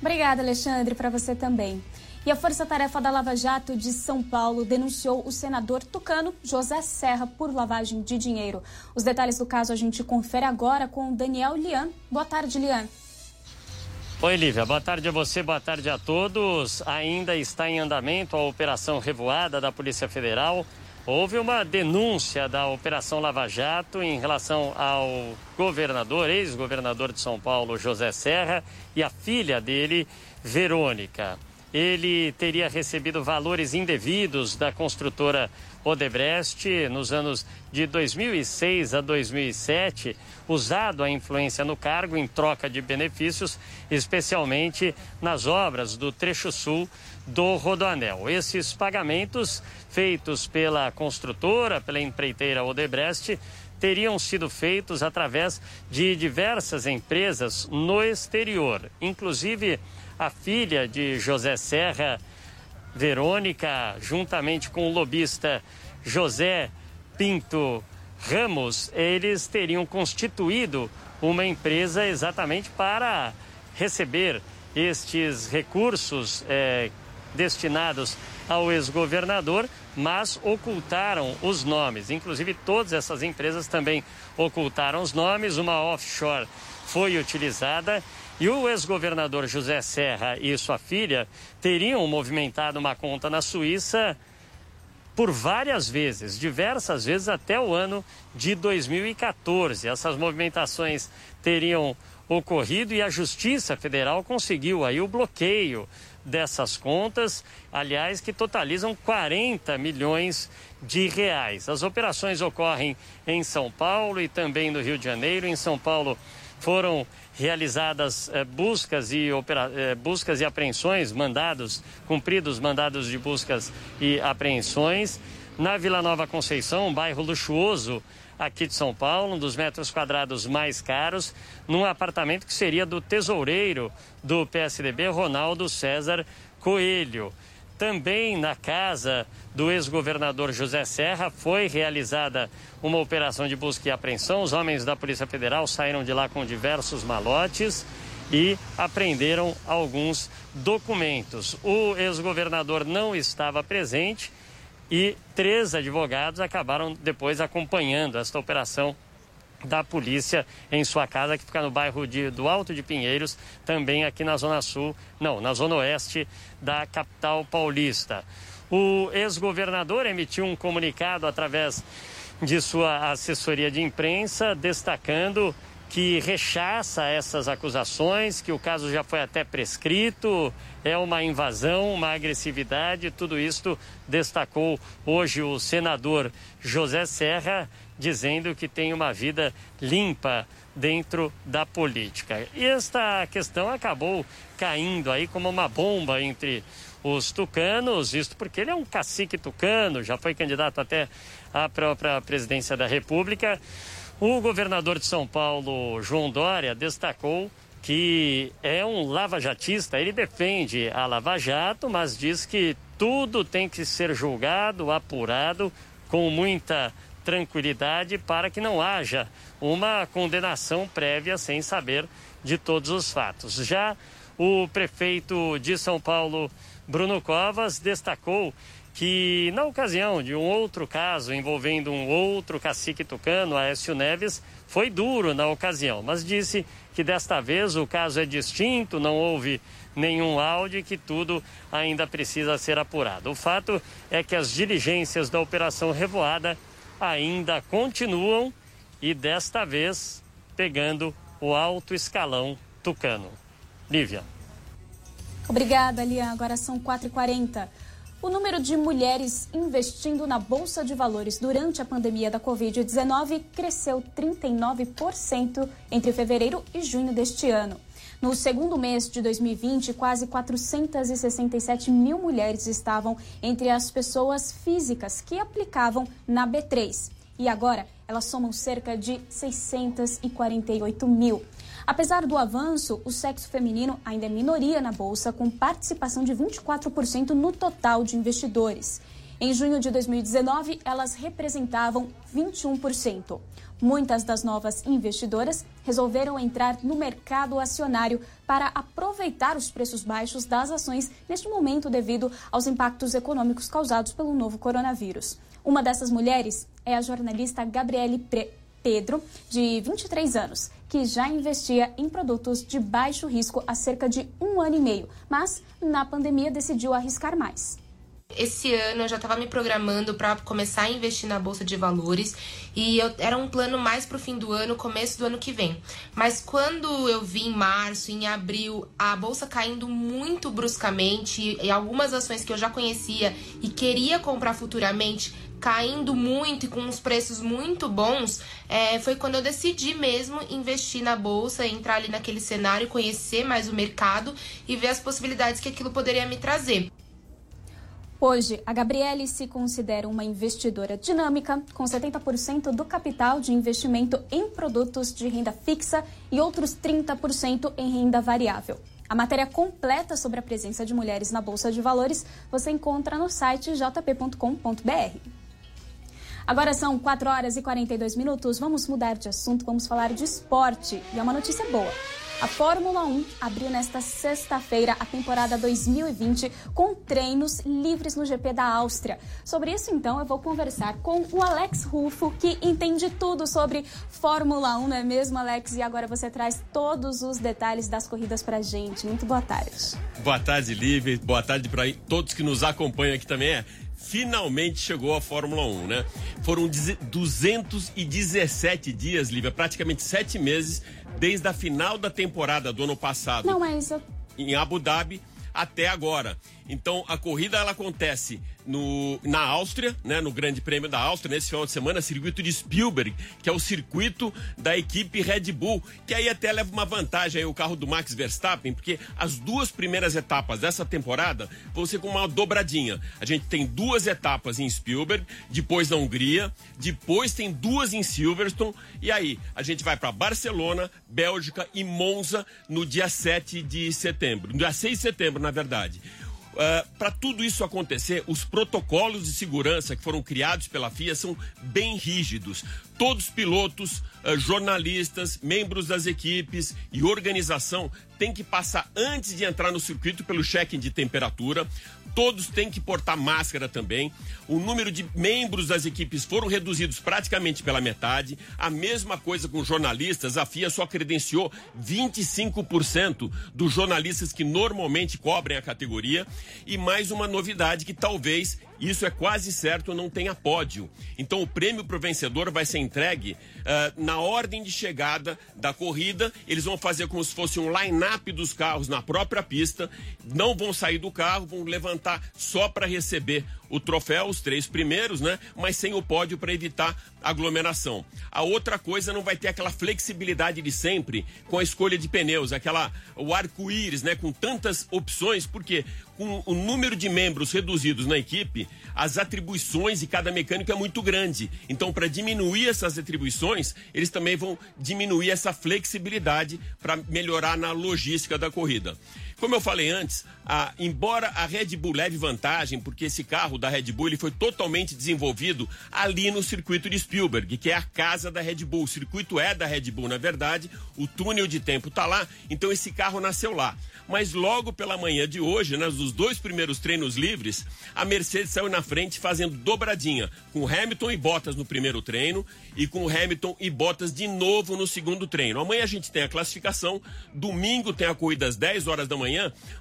Speaker 6: Obrigada, Alexandre, para você também. E a Força Tarefa da Lava Jato de São Paulo denunciou o senador tucano José Serra por lavagem de dinheiro. Os detalhes do caso a gente confere agora com Daniel Lian. Boa tarde, Lian.
Speaker 26: Oi, Lívia. Boa tarde a você, boa tarde a todos. Ainda está em andamento a Operação Revoada da Polícia Federal. Houve uma denúncia da Operação Lava Jato em relação ao governador, ex-governador de São Paulo, José Serra, e a filha dele, Verônica ele teria recebido valores indevidos da construtora Odebrecht nos anos de 2006 a 2007, usado a influência no cargo em troca de benefícios, especialmente nas obras do trecho sul do Rodoanel. Esses pagamentos feitos pela construtora, pela empreiteira Odebrecht, teriam sido feitos através de diversas empresas no exterior, inclusive a filha de José Serra, Verônica, juntamente com o lobista José Pinto Ramos, eles teriam constituído uma empresa exatamente para receber estes recursos é, destinados ao ex-governador, mas ocultaram os nomes. Inclusive, todas essas empresas também ocultaram os nomes. Uma offshore foi utilizada e o ex-governador José Serra e sua filha teriam movimentado uma conta na Suíça por várias vezes, diversas vezes até o ano de 2014. Essas movimentações teriam ocorrido e a Justiça Federal conseguiu aí o bloqueio dessas contas, aliás, que totalizam 40 milhões de reais. As operações ocorrem em São Paulo e também no Rio de Janeiro. Em São Paulo foram realizadas eh, buscas, e opera, eh, buscas e apreensões, mandados, cumpridos mandados de buscas e apreensões. Na Vila Nova Conceição, um bairro luxuoso aqui de São Paulo, um dos metros quadrados mais caros, num apartamento que seria do tesoureiro do PSDB, Ronaldo César Coelho. Também na casa do ex-governador José Serra foi realizada uma operação de busca e apreensão. Os homens da Polícia Federal saíram de lá com diversos malotes e apreenderam alguns documentos. O ex-governador não estava presente e três advogados acabaram depois acompanhando esta operação da polícia em sua casa, que fica no bairro de, do Alto de Pinheiros, também aqui na Zona Sul, não, na Zona Oeste da capital paulista. O ex-governador emitiu um comunicado através de sua assessoria de imprensa, destacando que rechaça essas acusações, que o caso já foi até prescrito, é uma invasão, uma agressividade, tudo isto destacou hoje o senador José Serra, dizendo que tem uma vida limpa dentro da política. E esta questão acabou caindo aí como uma bomba entre os tucanos, isto porque ele é um cacique tucano, já foi candidato até à própria presidência da República. O governador de São Paulo, João Dória, destacou que é um lavajatista. Ele defende a Lava Jato, mas diz que tudo tem que ser julgado, apurado com muita tranquilidade para que não haja uma condenação prévia sem saber de todos os fatos. Já o prefeito de São Paulo, Bruno Covas, destacou que, na ocasião de um outro caso envolvendo um outro cacique tucano, Aécio Neves, foi duro na ocasião, mas disse que desta vez o caso é distinto, não houve nenhum áudio e que tudo ainda precisa ser apurado. O fato é que as diligências da Operação Revoada ainda continuam e desta vez pegando o alto escalão tucano. Lívia.
Speaker 6: Obrigada, Lian. Agora são 4h40. O número de mulheres investindo na Bolsa de Valores durante a pandemia da Covid-19 cresceu 39% entre fevereiro e junho deste ano. No segundo mês de 2020, quase 467 mil mulheres estavam entre as pessoas físicas que aplicavam na B3. E agora elas somam cerca de 648 mil. Apesar do avanço, o sexo feminino ainda é minoria na bolsa, com participação de 24% no total de investidores. Em junho de 2019, elas representavam 21%. Muitas das novas investidoras resolveram entrar no mercado acionário para aproveitar os preços baixos das ações neste momento devido aos impactos econômicos causados pelo novo coronavírus. Uma dessas mulheres é a jornalista Gabriele Pre Pedro, de 23 anos, que já investia em produtos de baixo risco há cerca de um ano e meio, mas na pandemia decidiu arriscar mais.
Speaker 27: Esse ano eu já estava me programando para começar a investir na bolsa de valores e eu, era um plano mais para o fim do ano, começo do ano que vem. Mas quando eu vi em março, em abril, a bolsa caindo muito bruscamente e algumas ações que eu já conhecia e queria comprar futuramente caindo muito e com uns preços muito bons, é, foi quando eu decidi mesmo investir na bolsa, entrar ali naquele cenário, conhecer mais o mercado e ver as possibilidades que aquilo poderia me trazer.
Speaker 6: Hoje, a Gabriele se considera uma investidora dinâmica, com 70% do capital de investimento em produtos de renda fixa e outros 30% em renda variável. A matéria completa sobre a presença de mulheres na Bolsa de Valores você encontra no site jp.com.br. Agora são 4 horas e 42 minutos. Vamos mudar de assunto, vamos falar de esporte. E é uma notícia boa. A Fórmula 1 abriu nesta sexta-feira a temporada 2020 com treinos livres no GP da Áustria. Sobre isso, então, eu vou conversar com o Alex Rufo, que entende tudo sobre Fórmula 1, não é mesmo, Alex? E agora você traz todos os detalhes das corridas pra gente. Muito boa tarde.
Speaker 28: Boa tarde, Lívia. Boa tarde para todos que nos acompanham aqui também. É finalmente chegou a Fórmula 1, né? Foram 217 dias, Lívia, praticamente sete meses, desde a final da temporada do ano passado.
Speaker 6: Não, mas eu...
Speaker 28: Em Abu Dhabi até agora. Então a corrida ela acontece no, na Áustria, né, no Grande Prêmio da Áustria, nesse final de semana, circuito de Spielberg, que é o circuito da equipe Red Bull, que aí até leva uma vantagem aí o carro do Max Verstappen, porque as duas primeiras etapas dessa temporada vão ser com uma dobradinha. A gente tem duas etapas em Spielberg, depois na Hungria, depois tem duas em Silverstone, e aí a gente vai para Barcelona, Bélgica e Monza no dia 7 de setembro, no dia 6 de setembro, na verdade. Uh, ah, para tudo isso acontecer, os protocolos de segurança que foram criados pela FIA são bem rígidos. Todos os pilotos, uh, jornalistas, membros das equipes e organização têm que passar antes de entrar no circuito pelo check-in de temperatura. Todos têm que portar máscara também. O número de membros das equipes foram reduzidos praticamente pela metade. A mesma coisa com jornalistas. A FIA só credenciou 25% dos jornalistas que normalmente cobrem a categoria. E mais uma novidade que talvez isso é quase certo, não tenha pódio. Então o prêmio para o vencedor vai ser entregue uh, na ordem de chegada da corrida. Eles vão fazer como se fosse um line-up dos carros na própria pista. Não vão sair do carro, vão levantar só para receber o troféu, os três primeiros, né? Mas sem o pódio para evitar aglomeração. A outra coisa não vai ter aquela flexibilidade de sempre com a escolha de pneus, aquela o arco-íris, né? Com tantas opções, porque com o número de membros reduzidos na equipe, as atribuições de cada mecânico é muito grande. Então, para diminuir essas atribuições, eles também vão diminuir essa flexibilidade para melhorar na logística da corrida. Como eu falei antes, a, embora a Red Bull leve vantagem, porque esse carro da Red Bull ele foi totalmente desenvolvido ali no circuito de Spielberg, que é a casa da Red Bull. O circuito é da Red Bull, na verdade, o túnel de tempo está lá, então esse carro nasceu lá. Mas logo pela manhã de hoje, né, nos dois primeiros treinos livres, a Mercedes saiu na frente fazendo dobradinha, com Hamilton e Bottas no primeiro treino e com Hamilton e Bottas de novo no segundo treino. Amanhã a gente tem a classificação, domingo tem a corrida às 10 horas da manhã,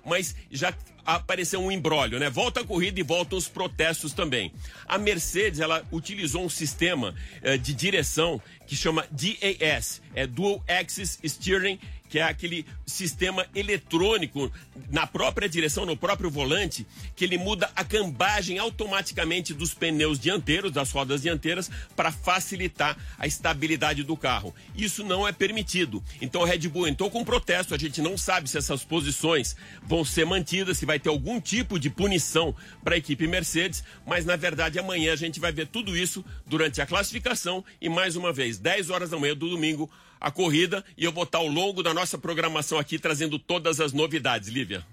Speaker 28: mas já apareceu um embrólio, né? Volta a corrida e voltam os protestos também. A Mercedes, ela utilizou um sistema eh, de direção que chama DAS, é Dual Axis Steering, que é aquele sistema eletrônico na própria direção, no próprio volante, que ele muda a cambagem automaticamente dos pneus dianteiros, das rodas dianteiras, para facilitar a estabilidade do carro. Isso não é permitido. Então a Red Bull entrou com protesto, a gente não sabe se essas posições vão ser mantidas, se vai ter algum tipo de punição para a equipe Mercedes, mas na verdade amanhã a gente vai ver tudo isso durante a classificação e mais uma vez, 10 horas da manhã do domingo, a corrida e eu vou estar ao longo da nossa programação aqui trazendo todas as novidades, Lívia.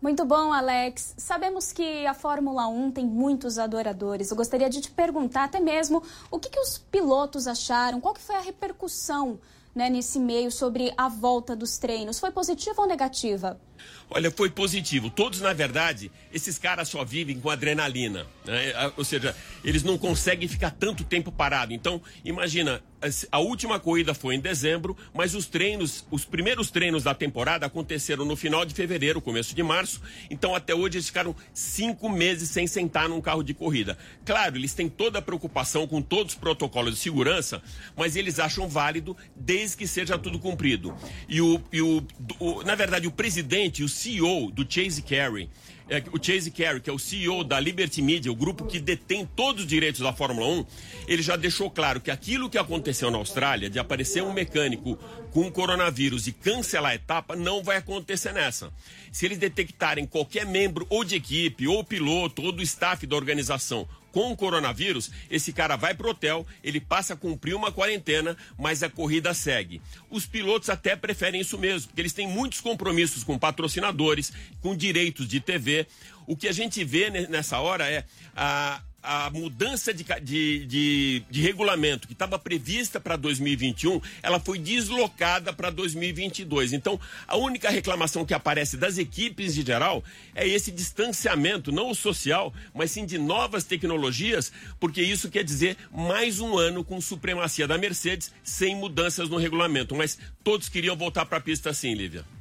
Speaker 6: Muito bom, Alex. Sabemos que a Fórmula 1 tem muitos adoradores. Eu gostaria de te perguntar até mesmo o que, que os pilotos acharam, qual que foi a repercussão né, nesse meio sobre a volta dos treinos. Foi positiva ou negativa?
Speaker 28: Olha, foi positivo. Todos, na verdade, esses caras só vivem com adrenalina. Né? Ou seja, eles não conseguem ficar tanto tempo parado. Então, imagina, a última corrida foi em dezembro, mas os treinos, os primeiros treinos da temporada aconteceram no final de fevereiro, começo de março. Então, até hoje, eles ficaram cinco meses sem sentar num carro de corrida. Claro, eles têm toda a preocupação com todos os protocolos de segurança, mas eles acham válido desde que seja tudo cumprido. E o, e o, o na verdade, o presidente, o CEO do Chase Carey, é, o Chase Carey, que é o CEO da Liberty Media, o grupo que detém todos os direitos da Fórmula 1, ele já deixou claro que aquilo que aconteceu na Austrália, de aparecer um mecânico com coronavírus e cancelar a etapa, não vai acontecer nessa. Se eles detectarem qualquer membro ou de equipe, ou piloto, ou do staff da organização com o coronavírus, esse cara vai pro hotel, ele passa a cumprir uma quarentena, mas a corrida segue. Os pilotos até preferem isso mesmo, porque eles têm muitos compromissos com patrocinadores, com direitos de TV. O que a gente vê nessa hora é a a mudança de, de, de, de regulamento que estava prevista para 2021, ela foi deslocada para 2022. Então, a única reclamação que aparece das equipes em geral é esse distanciamento, não o social, mas sim de novas tecnologias, porque isso quer dizer mais um ano com supremacia da Mercedes sem mudanças no regulamento. Mas todos queriam voltar para a pista sim, Lívia.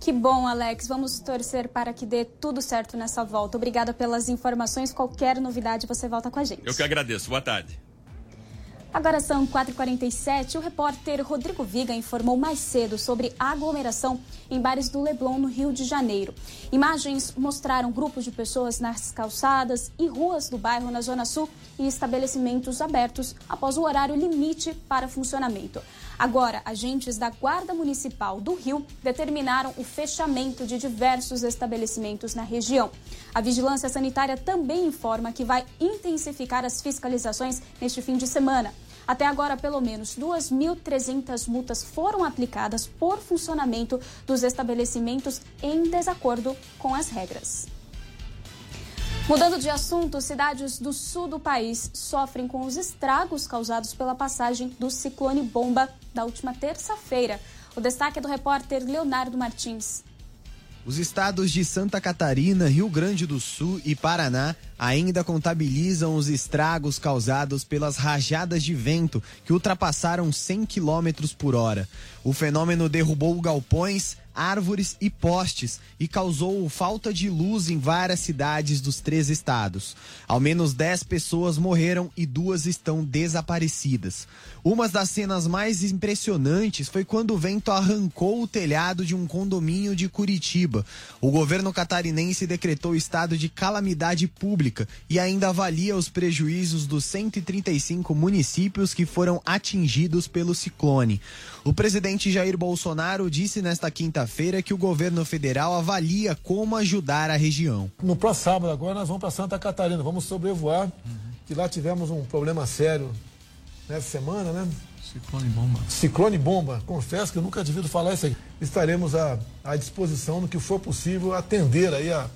Speaker 6: Que bom, Alex. Vamos torcer para que dê tudo certo nessa volta. Obrigada pelas informações. Qualquer novidade, você volta com a gente.
Speaker 28: Eu que agradeço. Boa tarde.
Speaker 6: Agora são 4h47. O repórter Rodrigo Viga informou mais cedo sobre a aglomeração em bares do Leblon, no Rio de Janeiro. Imagens mostraram grupos de pessoas nas calçadas e ruas do bairro na Zona Sul e estabelecimentos abertos após o horário limite para funcionamento. Agora, agentes da Guarda Municipal do Rio determinaram o fechamento de diversos estabelecimentos na região. A Vigilância Sanitária também informa que vai intensificar as fiscalizações neste fim de semana. Até agora, pelo menos 2.300 multas foram aplicadas por funcionamento dos estabelecimentos em desacordo com as regras. Mudando de assunto, cidades do sul do país sofrem com os estragos causados pela passagem do ciclone bomba da última terça-feira. O destaque é do repórter Leonardo Martins.
Speaker 29: Os estados de Santa Catarina, Rio Grande do Sul e Paraná ainda contabilizam os estragos causados pelas rajadas de vento que ultrapassaram 100 km por hora. O fenômeno derrubou galpões, árvores e postes e causou falta de luz em várias cidades dos três estados. Ao menos 10 pessoas morreram e duas estão desaparecidas. Uma das cenas mais impressionantes foi quando o vento arrancou o telhado de um condomínio de Curitiba. O governo catarinense decretou estado de calamidade pública e ainda avalia os prejuízos dos 135 municípios que foram atingidos pelo ciclone. O presidente Jair Bolsonaro disse nesta quinta-feira que o governo federal avalia como ajudar a região.
Speaker 30: No próximo sábado agora nós vamos para Santa Catarina, vamos sobrevoar, uhum. que lá tivemos um problema sério nessa semana, né?
Speaker 7: Ciclone bomba.
Speaker 30: Ciclone bomba. Confesso que eu nunca ouvido falar isso aí. Estaremos à, à disposição no que for possível atender aí a,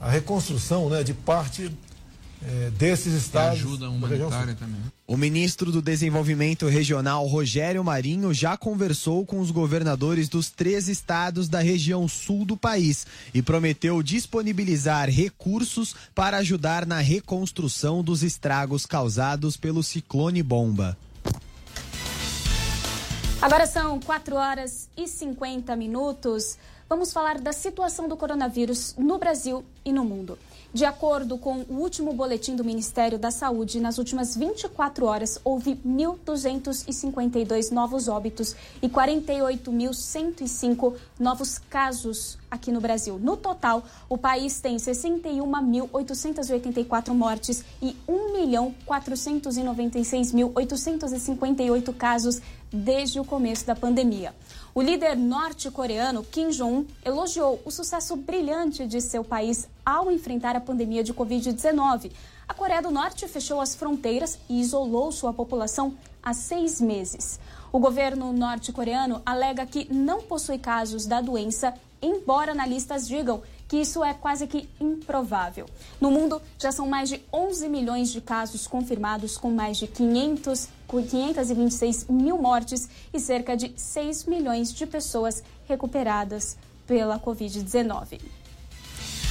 Speaker 30: a reconstrução né, de parte é, desses estados.
Speaker 7: E ajuda humanitária também.
Speaker 29: O ministro do Desenvolvimento Regional, Rogério Marinho, já conversou com os governadores dos três estados da região sul do país e prometeu disponibilizar recursos para ajudar na reconstrução dos estragos causados pelo ciclone bomba.
Speaker 6: Agora são 4 horas e 50 minutos. Vamos falar da situação do coronavírus no Brasil e no mundo. De acordo com o último boletim do Ministério da Saúde, nas últimas 24 horas houve 1.252 novos óbitos e 48.105 novos casos aqui no Brasil. No total, o país tem 61.884 mortes e 1.496.858 casos desde o começo da pandemia. O líder norte-coreano Kim Jong-un elogiou o sucesso brilhante de seu país ao enfrentar a pandemia de Covid-19. A Coreia do Norte fechou as fronteiras e isolou sua população há seis meses. O governo norte-coreano alega que não possui casos da doença, embora analistas digam que isso é quase que improvável. No mundo, já são mais de 11 milhões de casos confirmados, com mais de 500, 526 mil mortes e cerca de 6 milhões de pessoas recuperadas pela Covid-19.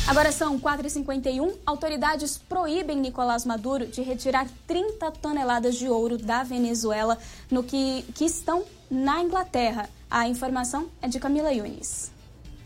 Speaker 6: Agora são 4h51. Autoridades proíbem Nicolás Maduro de retirar 30 toneladas de ouro da Venezuela no que, que estão na Inglaterra. A informação é de Camila Yunis.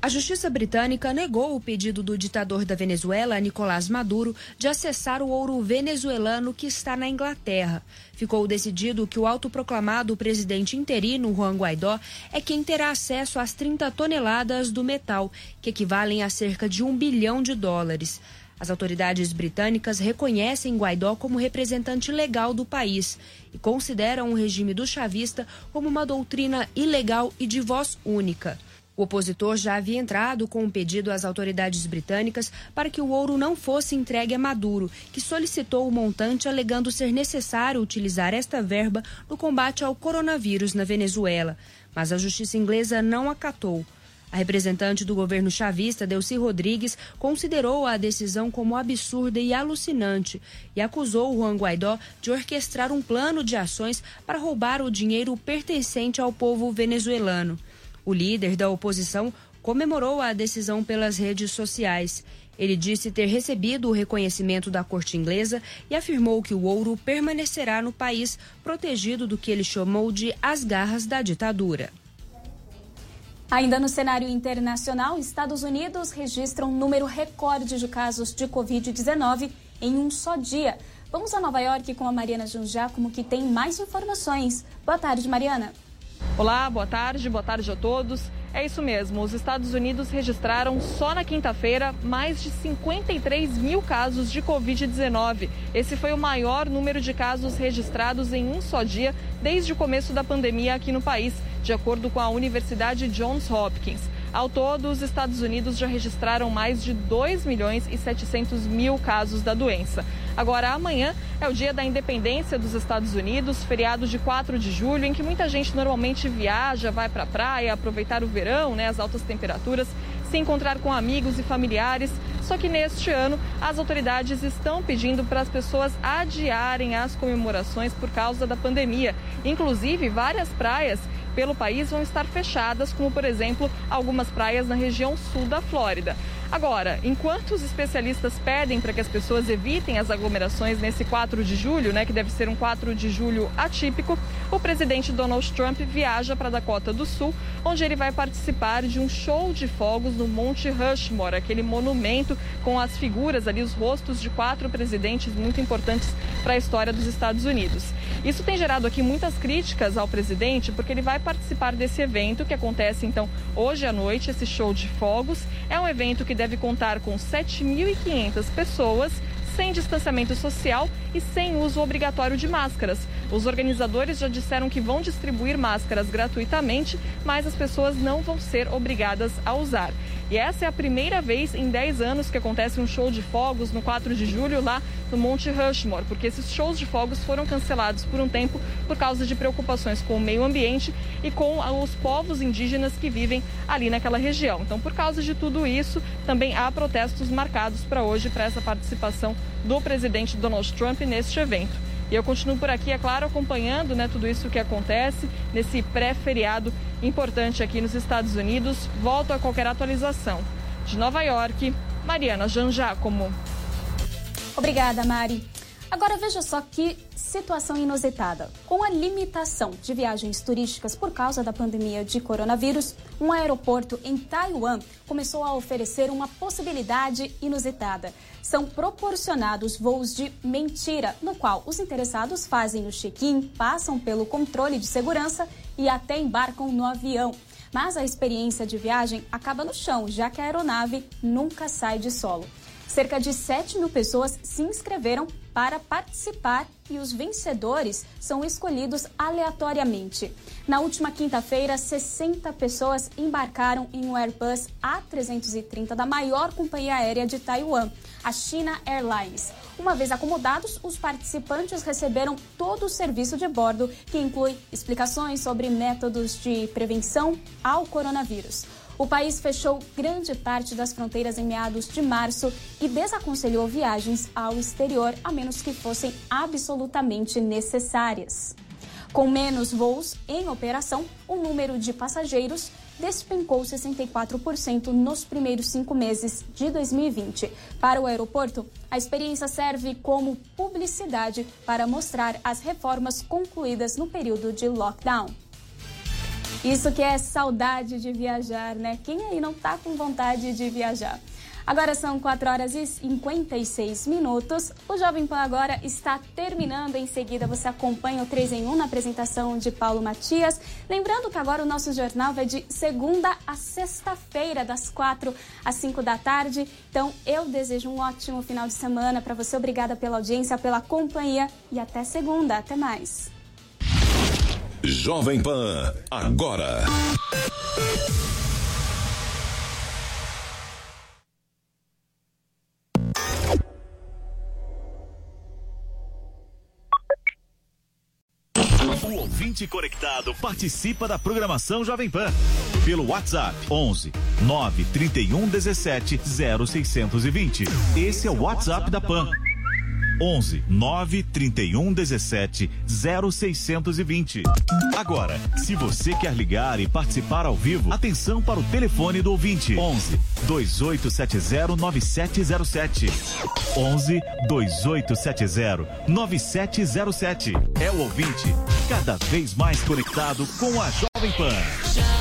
Speaker 31: A justiça britânica negou o pedido do ditador da Venezuela, Nicolás Maduro, de acessar o ouro venezuelano que está na Inglaterra. Ficou decidido que o autoproclamado presidente interino, Juan Guaidó, é quem terá acesso às 30 toneladas do metal, que equivalem a cerca de um bilhão de dólares. As autoridades britânicas reconhecem Guaidó como representante legal do país e consideram o regime do chavista como uma doutrina ilegal e de voz única. O opositor já havia entrado com um pedido às autoridades britânicas para que o ouro não fosse entregue a Maduro, que solicitou o montante alegando ser necessário utilizar esta verba no combate ao coronavírus na Venezuela. Mas a justiça inglesa não acatou. A representante do governo chavista, Delcy Rodrigues, considerou a decisão como absurda e alucinante e acusou Juan Guaidó de orquestrar um plano de ações para roubar o dinheiro pertencente ao povo venezuelano. O líder da oposição comemorou a decisão pelas redes sociais. Ele disse ter recebido o reconhecimento da corte inglesa e afirmou que o ouro permanecerá no país, protegido do que ele chamou de as garras da ditadura.
Speaker 6: Ainda no cenário internacional, Estados Unidos registram um número recorde de casos de Covid-19 em um só dia. Vamos a Nova York com a Mariana Junjacomo, que tem mais informações. Boa tarde, Mariana.
Speaker 32: Olá, boa tarde, boa tarde a todos. É isso mesmo, os Estados Unidos registraram só na quinta-feira mais de 53 mil casos de Covid-19. Esse foi o maior número de casos registrados em um só dia desde o começo da pandemia aqui no país, de acordo com a Universidade Johns Hopkins. Ao todo, os Estados Unidos já registraram mais de 2 milhões e 700 mil casos da doença. Agora, amanhã é o dia da independência dos Estados Unidos, feriado de 4 de julho, em que muita gente normalmente viaja, vai para a praia, aproveitar o verão, né, as altas temperaturas. se encontrar com amigos e familiares. Só que neste ano, as autoridades estão pedindo para as pessoas adiarem as comemorações por causa da pandemia. Inclusive, várias praias pelo país vão estar fechadas, como por exemplo algumas praias na região sul da Flórida. Agora, enquanto os especialistas pedem para que as pessoas evitem as aglomerações nesse 4 de julho, né, que deve ser um 4 de julho atípico, o presidente Donald Trump viaja para Dakota do Sul, onde ele vai participar de um show de fogos no Monte Rushmore, aquele monumento com as figuras ali, os rostos de quatro presidentes muito importantes para a história dos Estados Unidos. Isso tem gerado aqui muitas críticas ao presidente, porque ele vai participar desse evento que acontece então hoje à noite, esse show de fogos. É um evento que deve contar com 7.500 pessoas sem distanciamento social e sem uso obrigatório de máscaras. Os organizadores já disseram que vão distribuir máscaras gratuitamente, mas as pessoas não vão ser obrigadas a usar. E essa é a primeira vez em 10 anos que acontece um show de fogos no 4 de julho lá no Monte Rushmore, porque esses shows de fogos foram cancelados por um tempo por causa de preocupações com o meio ambiente e com os povos indígenas que vivem ali naquela região. Então, por causa de tudo isso, também há protestos marcados para hoje para essa participação do presidente Donald Trump neste evento. E eu continuo por aqui, é claro, acompanhando né, tudo isso que acontece nesse pré-feriado importante aqui nos Estados Unidos. Volto a qualquer atualização. De Nova York, Mariana Janjacomo.
Speaker 6: Obrigada, Mari. Agora veja só que situação inusitada. Com a limitação de viagens turísticas por causa da pandemia de coronavírus, um aeroporto em Taiwan começou a oferecer uma possibilidade inusitada. São proporcionados voos de mentira, no qual os interessados fazem o check-in, passam pelo controle de segurança e até embarcam no avião. Mas a experiência de viagem acaba no chão, já que a aeronave nunca sai de solo. Cerca de 7 mil pessoas se inscreveram para participar e os vencedores são escolhidos aleatoriamente. Na última quinta-feira, 60 pessoas embarcaram em um Airbus A330 da maior companhia aérea de Taiwan, a China Airlines. Uma vez acomodados, os participantes receberam todo o serviço de bordo, que inclui explicações sobre métodos de prevenção ao coronavírus. O país fechou grande parte das fronteiras em meados de março e desaconselhou viagens ao exterior, a menos que fossem absolutamente necessárias. Com menos voos em operação, o número de passageiros despencou 64% nos primeiros cinco meses de 2020. Para o aeroporto, a experiência serve como publicidade para mostrar as reformas concluídas no período de lockdown. Isso que é saudade de viajar, né? Quem aí não tá com vontade de viajar? Agora são 4 horas e 56 minutos. O Jovem Pan agora está terminando. Em seguida, você acompanha o 3 em 1 na apresentação de Paulo Matias. Lembrando que agora o nosso jornal vai de segunda a sexta-feira, das 4 às 5 da tarde. Então, eu desejo um ótimo final de semana para você. Obrigada pela audiência, pela companhia e até segunda. Até mais.
Speaker 3: Jovem Pan, agora.
Speaker 21: O ouvinte conectado participa da programação Jovem Pan pelo WhatsApp 11 931 17 0620. Esse é o WhatsApp da Pan. 11 931 17 0620. Agora, se você quer ligar e participar ao vivo, atenção para o telefone do ouvinte: 11 2870 9707. 11 2870 9707. É o ouvinte cada vez mais conectado com a Jovem Pan.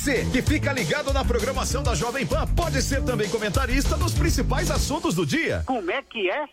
Speaker 33: Você que fica ligado na programação da Jovem Pan pode ser também comentarista nos principais assuntos do dia.
Speaker 4: Como é que é?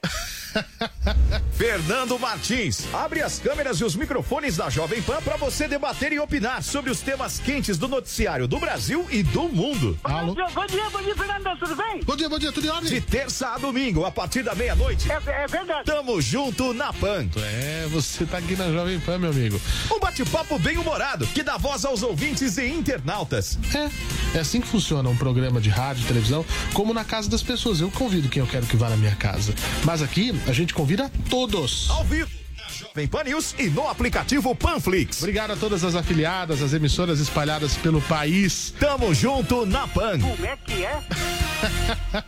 Speaker 33: Fernando Martins, abre as câmeras e os microfones da Jovem Pan para você debater e opinar sobre os temas quentes do noticiário do Brasil e do mundo.
Speaker 4: Bom dia, bom dia, bom dia, Fernando, tudo bem?
Speaker 10: Bom dia, bom dia, tudo em ordem?
Speaker 33: De terça a domingo, a partir da meia-noite.
Speaker 4: É, é verdade.
Speaker 33: Tamo junto na Pan.
Speaker 10: É, você tá aqui na Jovem Pan, meu amigo.
Speaker 33: Um bate-papo bem humorado que dá voz aos ouvintes e internautas.
Speaker 10: É, é assim que funciona um programa de rádio, televisão, como na casa das pessoas. Eu convido quem eu quero que vá na minha casa. Mas aqui a gente convida todos.
Speaker 33: Ao vivo. na Jovem Pan News e no aplicativo Panflix.
Speaker 10: Obrigado a todas as afiliadas, as emissoras espalhadas pelo país.
Speaker 33: Tamo junto na Pan.
Speaker 4: Como é que é?